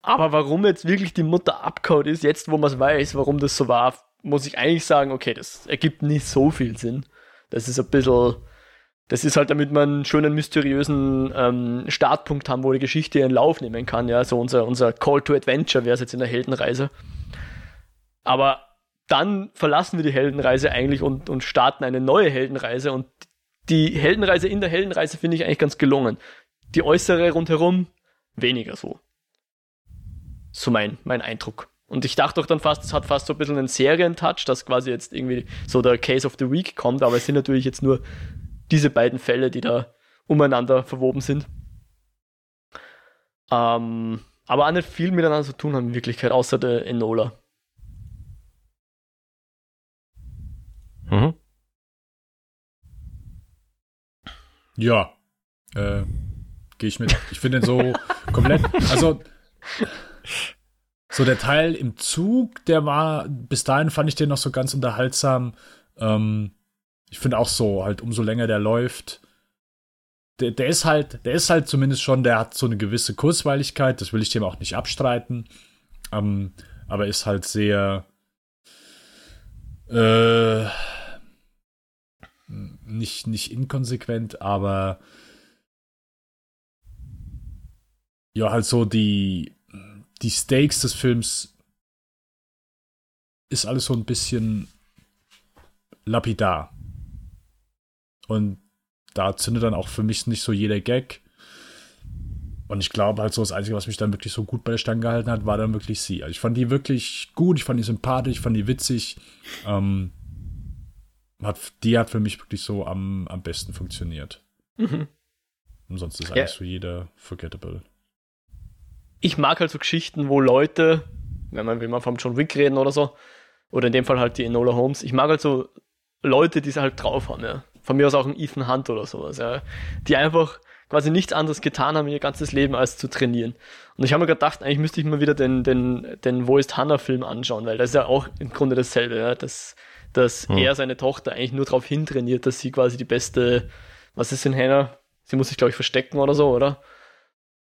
[SPEAKER 2] aber warum jetzt wirklich die Mutter abgehauen ist, jetzt wo man es weiß, warum das so war, muss ich eigentlich sagen, okay, das ergibt nicht so viel Sinn. Das ist ein bisschen, das ist halt, damit man einen schönen, mysteriösen ähm, Startpunkt haben, wo die Geschichte ihren Lauf nehmen kann. Ja, so unser, unser Call to Adventure wäre es jetzt in der Heldenreise. Aber dann verlassen wir die Heldenreise eigentlich und, und starten eine neue Heldenreise. Und die Heldenreise in der Heldenreise finde ich eigentlich ganz gelungen. Die äußere rundherum weniger so. So mein, mein Eindruck. Und ich dachte doch dann fast, es hat fast so ein bisschen einen Serientouch, dass quasi jetzt irgendwie so der Case of the Week kommt, aber es sind natürlich jetzt nur diese beiden Fälle, die da umeinander verwoben sind. Ähm, aber auch nicht viel miteinander zu tun haben in Wirklichkeit, außer der Enola.
[SPEAKER 1] Mhm. Ja, äh, gehe ich mit. Ich finde den so komplett, also so der Teil im Zug, der war, bis dahin fand ich den noch so ganz unterhaltsam. Ähm, ich finde auch so, halt, umso länger der läuft, der, der ist halt, der ist halt zumindest schon, der hat so eine gewisse Kurzweiligkeit, das will ich dem auch nicht abstreiten. Ähm, aber ist halt sehr, äh, nicht, nicht inkonsequent, aber ja, halt so die, die Stakes des Films ist alles so ein bisschen lapidar. Und da zündet dann auch für mich nicht so jeder Gag. Und ich glaube halt so, das Einzige, was mich dann wirklich so gut bei der Stange gehalten hat, war dann wirklich sie. Also ich fand die wirklich gut, ich fand die sympathisch, ich fand die witzig. Ähm, hat, die hat für mich wirklich so am, am besten funktioniert. Mhm. Und sonst ist ja. eigentlich so jeder forgettable.
[SPEAKER 2] Ich mag halt so Geschichten, wo Leute, wenn man will man vom John Wick reden oder so, oder in dem Fall halt die Enola Holmes, ich mag halt so Leute, die es halt drauf haben, ja. Von mir aus auch ein Ethan Hunt oder sowas, ja. Die einfach quasi nichts anderes getan haben ihr ganzes Leben als zu trainieren. Und ich habe mir gedacht, eigentlich müsste ich mal wieder den, den, den Wo ist Hannah Film anschauen, weil das ist ja auch im Grunde dasselbe, ja. Das, dass hm. er seine Tochter eigentlich nur darauf hintrainiert, dass sie quasi die beste, was ist denn Hannah? Sie muss sich, glaube ich, verstecken oder so, oder?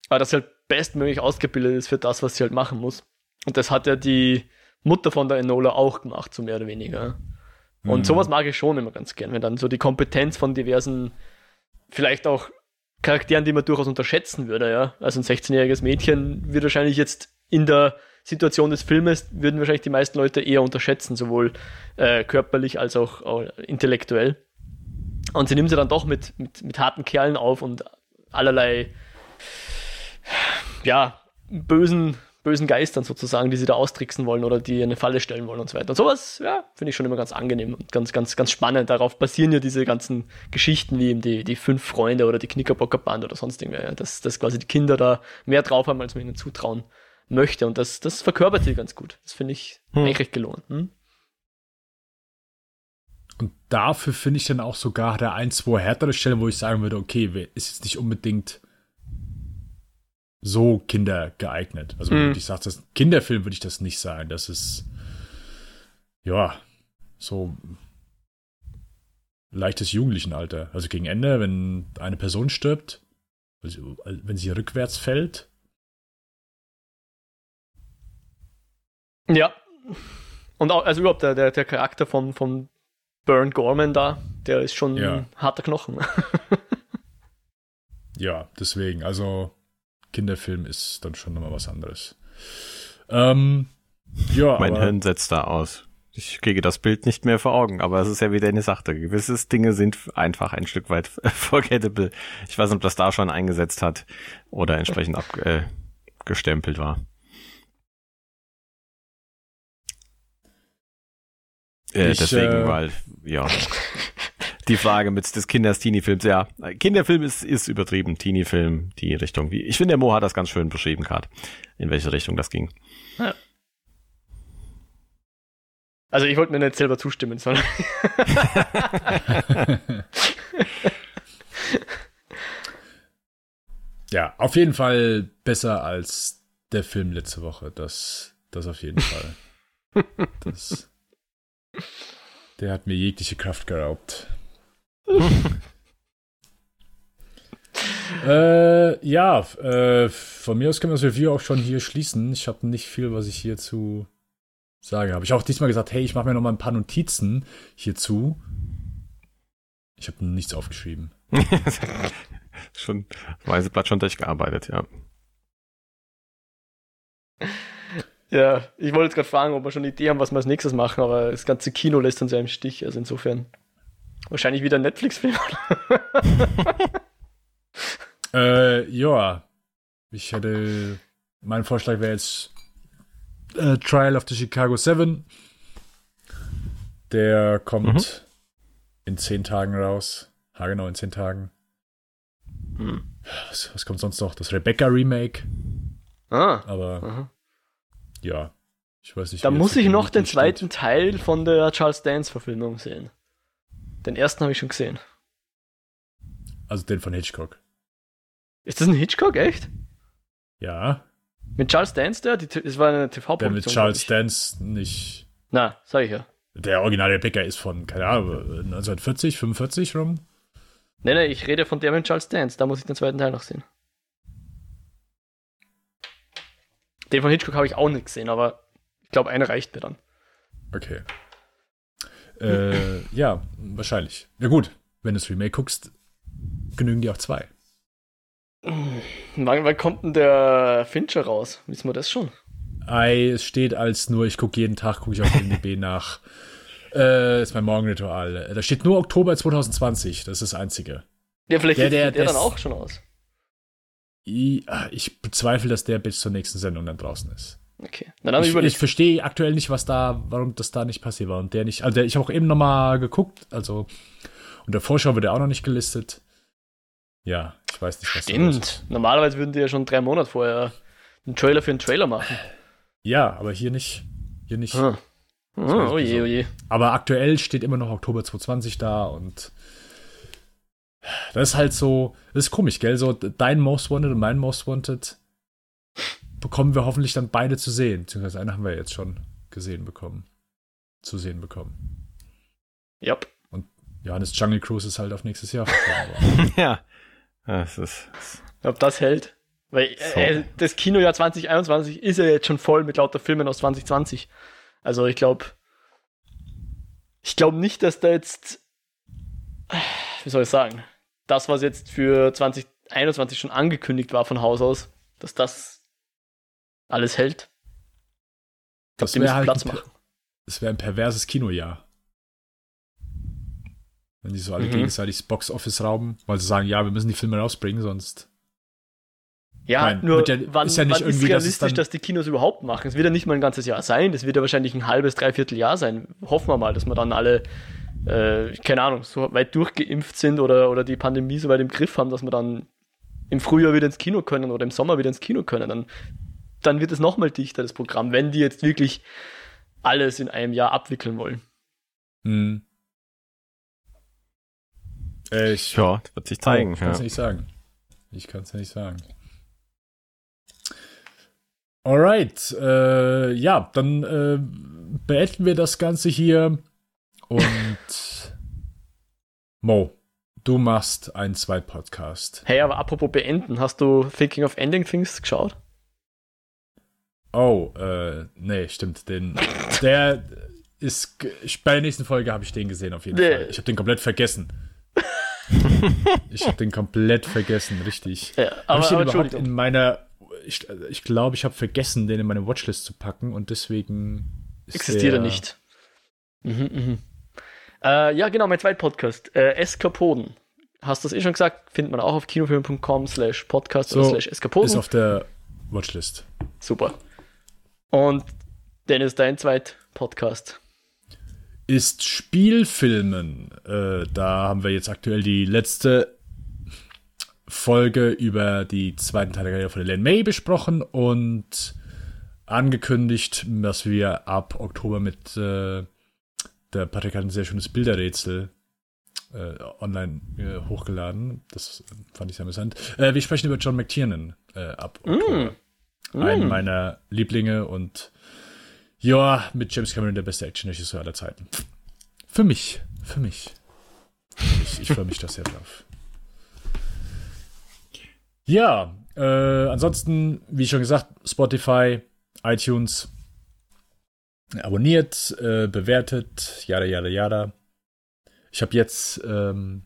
[SPEAKER 2] Aber dass sie halt bestmöglich ausgebildet ist für das, was sie halt machen muss. Und das hat ja die Mutter von der Enola auch gemacht, so mehr oder weniger. Und mhm. sowas mag ich schon immer ganz gern, wenn dann so die Kompetenz von diversen, vielleicht auch Charakteren, die man durchaus unterschätzen würde, ja. Also ein 16-jähriges Mädchen wird wahrscheinlich jetzt in der Situation des Filmes, würden wahrscheinlich die meisten Leute eher unterschätzen, sowohl äh, körperlich als auch, auch, intellektuell. Und sie nimmt sie dann doch mit, mit, mit harten Kerlen auf und allerlei, ja, bösen bösen Geistern sozusagen, die sie da austricksen wollen oder die eine Falle stellen wollen und so weiter. Und sowas, ja, finde ich schon immer ganz angenehm und ganz, ganz, ganz spannend. Darauf basieren ja diese ganzen Geschichten wie eben die, die fünf Freunde oder die Knickerbocker Band oder sonst irgendwer, ja, dass, dass quasi die Kinder da mehr drauf haben, als man ihnen zutrauen möchte. Und das, das verkörpert sie ganz gut. Das finde ich hm. eigentlich recht gelohnt. Hm?
[SPEAKER 1] Und dafür finde ich dann auch sogar der ein, zwei härtere Stellen, wo ich sagen würde, okay, ist jetzt nicht unbedingt so Kinder geeignet. Also, mhm. ich sage, das Kinderfilm würde ich das nicht sagen. Das ist, ja, so leichtes Jugendlichenalter. Also gegen Ende, wenn eine Person stirbt, also wenn sie rückwärts fällt.
[SPEAKER 2] Ja. Und auch, also überhaupt der, der, der Charakter von, von Bernd Gorman da, der ist schon ja. ein harter Knochen.
[SPEAKER 1] ja, deswegen, also Kinderfilm ist dann schon nochmal was anderes. Ähm,
[SPEAKER 3] ja, mein Hirn setzt da aus. Ich kriege das Bild nicht mehr vor Augen, aber es ist ja wieder eine Sache. Gewisse Dinge sind einfach ein Stück weit forgettable. Ich weiß nicht, ob das da schon eingesetzt hat oder entsprechend abgestempelt äh, war. Äh, ich, deswegen, äh, weil, ja. die Frage mit des Kinders Teenie-Films. Ja, Kinderfilm ist, ist übertrieben. Teenie-Film, die Richtung. Wie, ich finde, der Mo hat das ganz schön beschrieben gerade, in welche Richtung das ging. Ja.
[SPEAKER 2] Also ich wollte mir nicht selber zustimmen, sondern.
[SPEAKER 1] ja, auf jeden Fall besser als der Film letzte Woche. Das, das auf jeden Fall. Das, der hat mir jegliche Kraft geraubt. äh, ja, äh, von mir aus können wir das Review auch schon hier schließen. Ich habe nicht viel, was ich hierzu sage. Habe ich auch diesmal gesagt, hey, ich mache mir noch mal ein paar Notizen hierzu. Ich habe nichts aufgeschrieben.
[SPEAKER 3] schon weiße Blatt schon durchgearbeitet, ja.
[SPEAKER 2] Ja, ich wollte jetzt gerade fragen, ob wir schon eine Idee haben, was wir als nächstes machen, aber das ganze Kino lässt uns ja im Stich, also insofern. Wahrscheinlich wieder ein Netflix-Film.
[SPEAKER 1] äh, ja. Ich hätte. Mein Vorschlag wäre jetzt äh, Trial of the Chicago 7. Der kommt mhm. in zehn Tagen raus. Ha, genau, in zehn Tagen. Hm. Was, was, kommt sonst noch? Das Rebecca Remake.
[SPEAKER 2] Ah.
[SPEAKER 1] Aber. Aha. Ja. Ich weiß nicht.
[SPEAKER 2] Da muss ich noch den zweiten Teil von der Charles Dance-Verfilmung sehen. Den ersten habe ich schon gesehen.
[SPEAKER 1] Also den von Hitchcock.
[SPEAKER 2] Ist das ein Hitchcock, echt?
[SPEAKER 1] Ja.
[SPEAKER 2] Mit Charles Dance, der? das war eine TV-Produktion.
[SPEAKER 1] Der mit Charles Dance nicht.
[SPEAKER 2] Na, sag ich ja.
[SPEAKER 1] Der originale Bäcker ist von, keine Ahnung, 1940, 45 rum.
[SPEAKER 2] Nee, nee, ich rede von der mit Charles Dance. Da muss ich den zweiten Teil noch sehen. Den von Hitchcock habe ich auch nicht gesehen, aber ich glaube, eine reicht mir dann.
[SPEAKER 1] Okay. Äh, ja, wahrscheinlich. Ja gut, wenn du das Remake guckst, genügen die auch zwei.
[SPEAKER 2] Wann, wann kommt denn der Fincher raus? Wissen wir das schon?
[SPEAKER 1] Ei, es steht als nur, ich gucke jeden Tag, gucke ich auf MDB nach. Äh, ist mein Morgenritual. Da steht nur Oktober 2020, das ist das Einzige.
[SPEAKER 2] Ja, vielleicht der, der, der dann auch schon aus.
[SPEAKER 1] Ah, ich bezweifle, dass der bis zur nächsten Sendung dann draußen ist.
[SPEAKER 2] Okay.
[SPEAKER 1] Dann ich, ich verstehe aktuell nicht, was da, warum das da nicht passiert war. Und der nicht, also der, ich habe auch eben nochmal geguckt, also und der Vorschau wird ja auch noch nicht gelistet. Ja, ich weiß nicht,
[SPEAKER 2] was Stimmt. Normalerweise würden die ja schon drei Monate vorher einen Trailer für einen Trailer machen.
[SPEAKER 1] Ja, aber hier nicht. Hier nicht.
[SPEAKER 2] Hm. Hm, oh je, oh je.
[SPEAKER 1] Aber aktuell steht immer noch Oktober 2020 da und das ist halt so, das ist komisch, gell? So dein Most Wanted und mein Most Wanted bekommen wir hoffentlich dann beide zu sehen. Beziehungsweise einen haben wir jetzt schon gesehen bekommen. Zu sehen bekommen.
[SPEAKER 2] Yep.
[SPEAKER 1] Und Johannes Jungle Cruise ist halt auf nächstes Jahr
[SPEAKER 3] ja. Das ist.
[SPEAKER 2] Ob das hält. Weil so. äh, das Kinojahr 2021 ist ja jetzt schon voll mit lauter Filmen aus 2020. Also ich glaube, ich glaube nicht, dass da jetzt, wie soll ich sagen, das, was jetzt für 2021 schon angekündigt war von Haus aus, dass das alles hält.
[SPEAKER 1] Glaub, das wäre halt Platz machen. Das wäre ein perverses Kinojahr. Wenn die so alle mhm. gegenseitig das Box-Office rauben, weil sie sagen, ja, wir müssen die Filme rausbringen, sonst.
[SPEAKER 2] Ja, Nein, nur ja, wann, ist ja nicht wann irgendwie, ist realistisch, dass, dass, die Kinos überhaupt machen? Es wird ja nicht mal ein ganzes Jahr sein, das wird ja wahrscheinlich ein halbes, dreiviertel Jahr sein. Hoffen wir mal, dass wir dann alle äh, keine Ahnung, so weit durchgeimpft sind oder, oder die Pandemie so weit im Griff haben, dass wir dann im Frühjahr wieder ins Kino können oder im Sommer wieder ins Kino können, dann, dann wird es nochmal dichter, das Programm, wenn die jetzt wirklich alles in einem Jahr abwickeln wollen.
[SPEAKER 1] Hm.
[SPEAKER 3] Ich, ja, das wird sich zeigen.
[SPEAKER 1] Ich kann es ja. nicht sagen. Ich kann es ja nicht sagen. Alright, äh, ja, dann äh, beenden wir das Ganze hier. Und Mo, du machst einen Zweit-Podcast.
[SPEAKER 2] Hey, aber apropos beenden, hast du Thinking of Ending Things geschaut?
[SPEAKER 1] Oh, äh, nee, stimmt. Den, der ist, bei der nächsten Folge habe ich den gesehen auf jeden nee. Fall. Ich habe den komplett vergessen. ich habe den komplett vergessen, richtig.
[SPEAKER 2] Ja, aber,
[SPEAKER 1] ich den aber überhaupt in meiner, ich, ich glaube, ich habe vergessen, den in meine Watchlist zu packen und deswegen
[SPEAKER 2] existiert er nicht. Mhm, mhm. Äh, ja, genau, mein zweiter Podcast. Äh, Eskapoden. Hast du das eh schon gesagt? Findet man auch auf kinofilm.com slash podcast
[SPEAKER 1] so,
[SPEAKER 2] oder slash Eskapoden.
[SPEAKER 1] Ist auf der Watchlist.
[SPEAKER 2] Super. Und Dennis, dein zweit Podcast.
[SPEAKER 1] Ist Spielfilmen. Äh, da haben wir jetzt aktuell die letzte Folge über die zweiten Teil der Karriere von Elaine May besprochen und angekündigt, dass wir ab Oktober mit äh, der Patrick hat ein sehr schönes Bilderrätsel äh, online äh, hochgeladen. Das fand ich sehr interessant. Äh, wir sprechen über John McTiernan äh, ab. Mm. Einen mm. meiner Lieblinge und ja, mit James Cameron der beste Action-Regisseur aller Zeiten. Für mich. Für mich. Mich. Ich freue mich da sehr drauf. Ja, äh, ansonsten, wie schon gesagt, Spotify, iTunes, abonniert, äh, bewertet, jada, jada, jada. Ich habe jetzt ähm,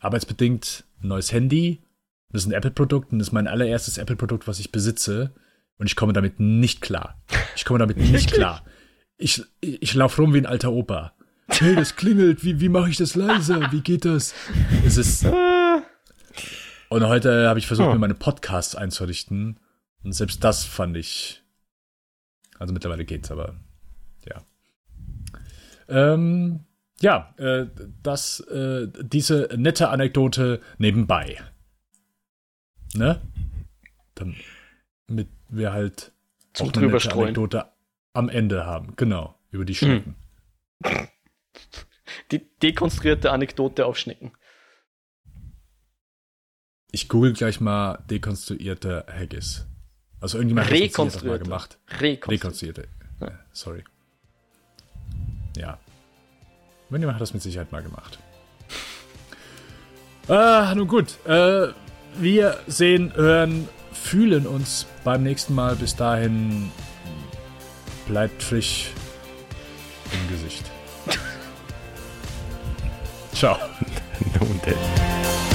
[SPEAKER 1] arbeitsbedingt ein neues Handy. Das ist ein Apple-Produkt und das ist mein allererstes Apple-Produkt, was ich besitze. Und ich komme damit nicht klar. Ich komme damit nicht klar. Ich, ich, ich laufe rum wie ein alter Opa. Hey, das klingelt. Wie, wie mache ich das leiser? Wie geht das? Es ist. Und heute habe ich versucht, oh. mir meine Podcasts einzurichten. Und selbst das fand ich. Also mittlerweile geht's, aber ja. Ähm, ja, äh, das, äh, diese nette Anekdote nebenbei. Ne? Damit wir halt
[SPEAKER 2] auch eine nette Anekdote
[SPEAKER 1] am Ende haben. Genau, über die Schnecken.
[SPEAKER 2] Die dekonstruierte Anekdote auf Schnecken.
[SPEAKER 1] Ich google gleich mal dekonstruierte Haggis. Also irgendjemand
[SPEAKER 2] hat das
[SPEAKER 1] mal gemacht.
[SPEAKER 2] Rekonstruierte.
[SPEAKER 1] Rekonstruierte. Ja. Sorry. Ja. Irgendjemand hat das mit Sicherheit mal gemacht. Ah, nun gut. Äh, wir sehen, hören, fühlen uns beim nächsten Mal. Bis dahin bleibt frisch im Gesicht. Ciao.
[SPEAKER 3] Nun denn.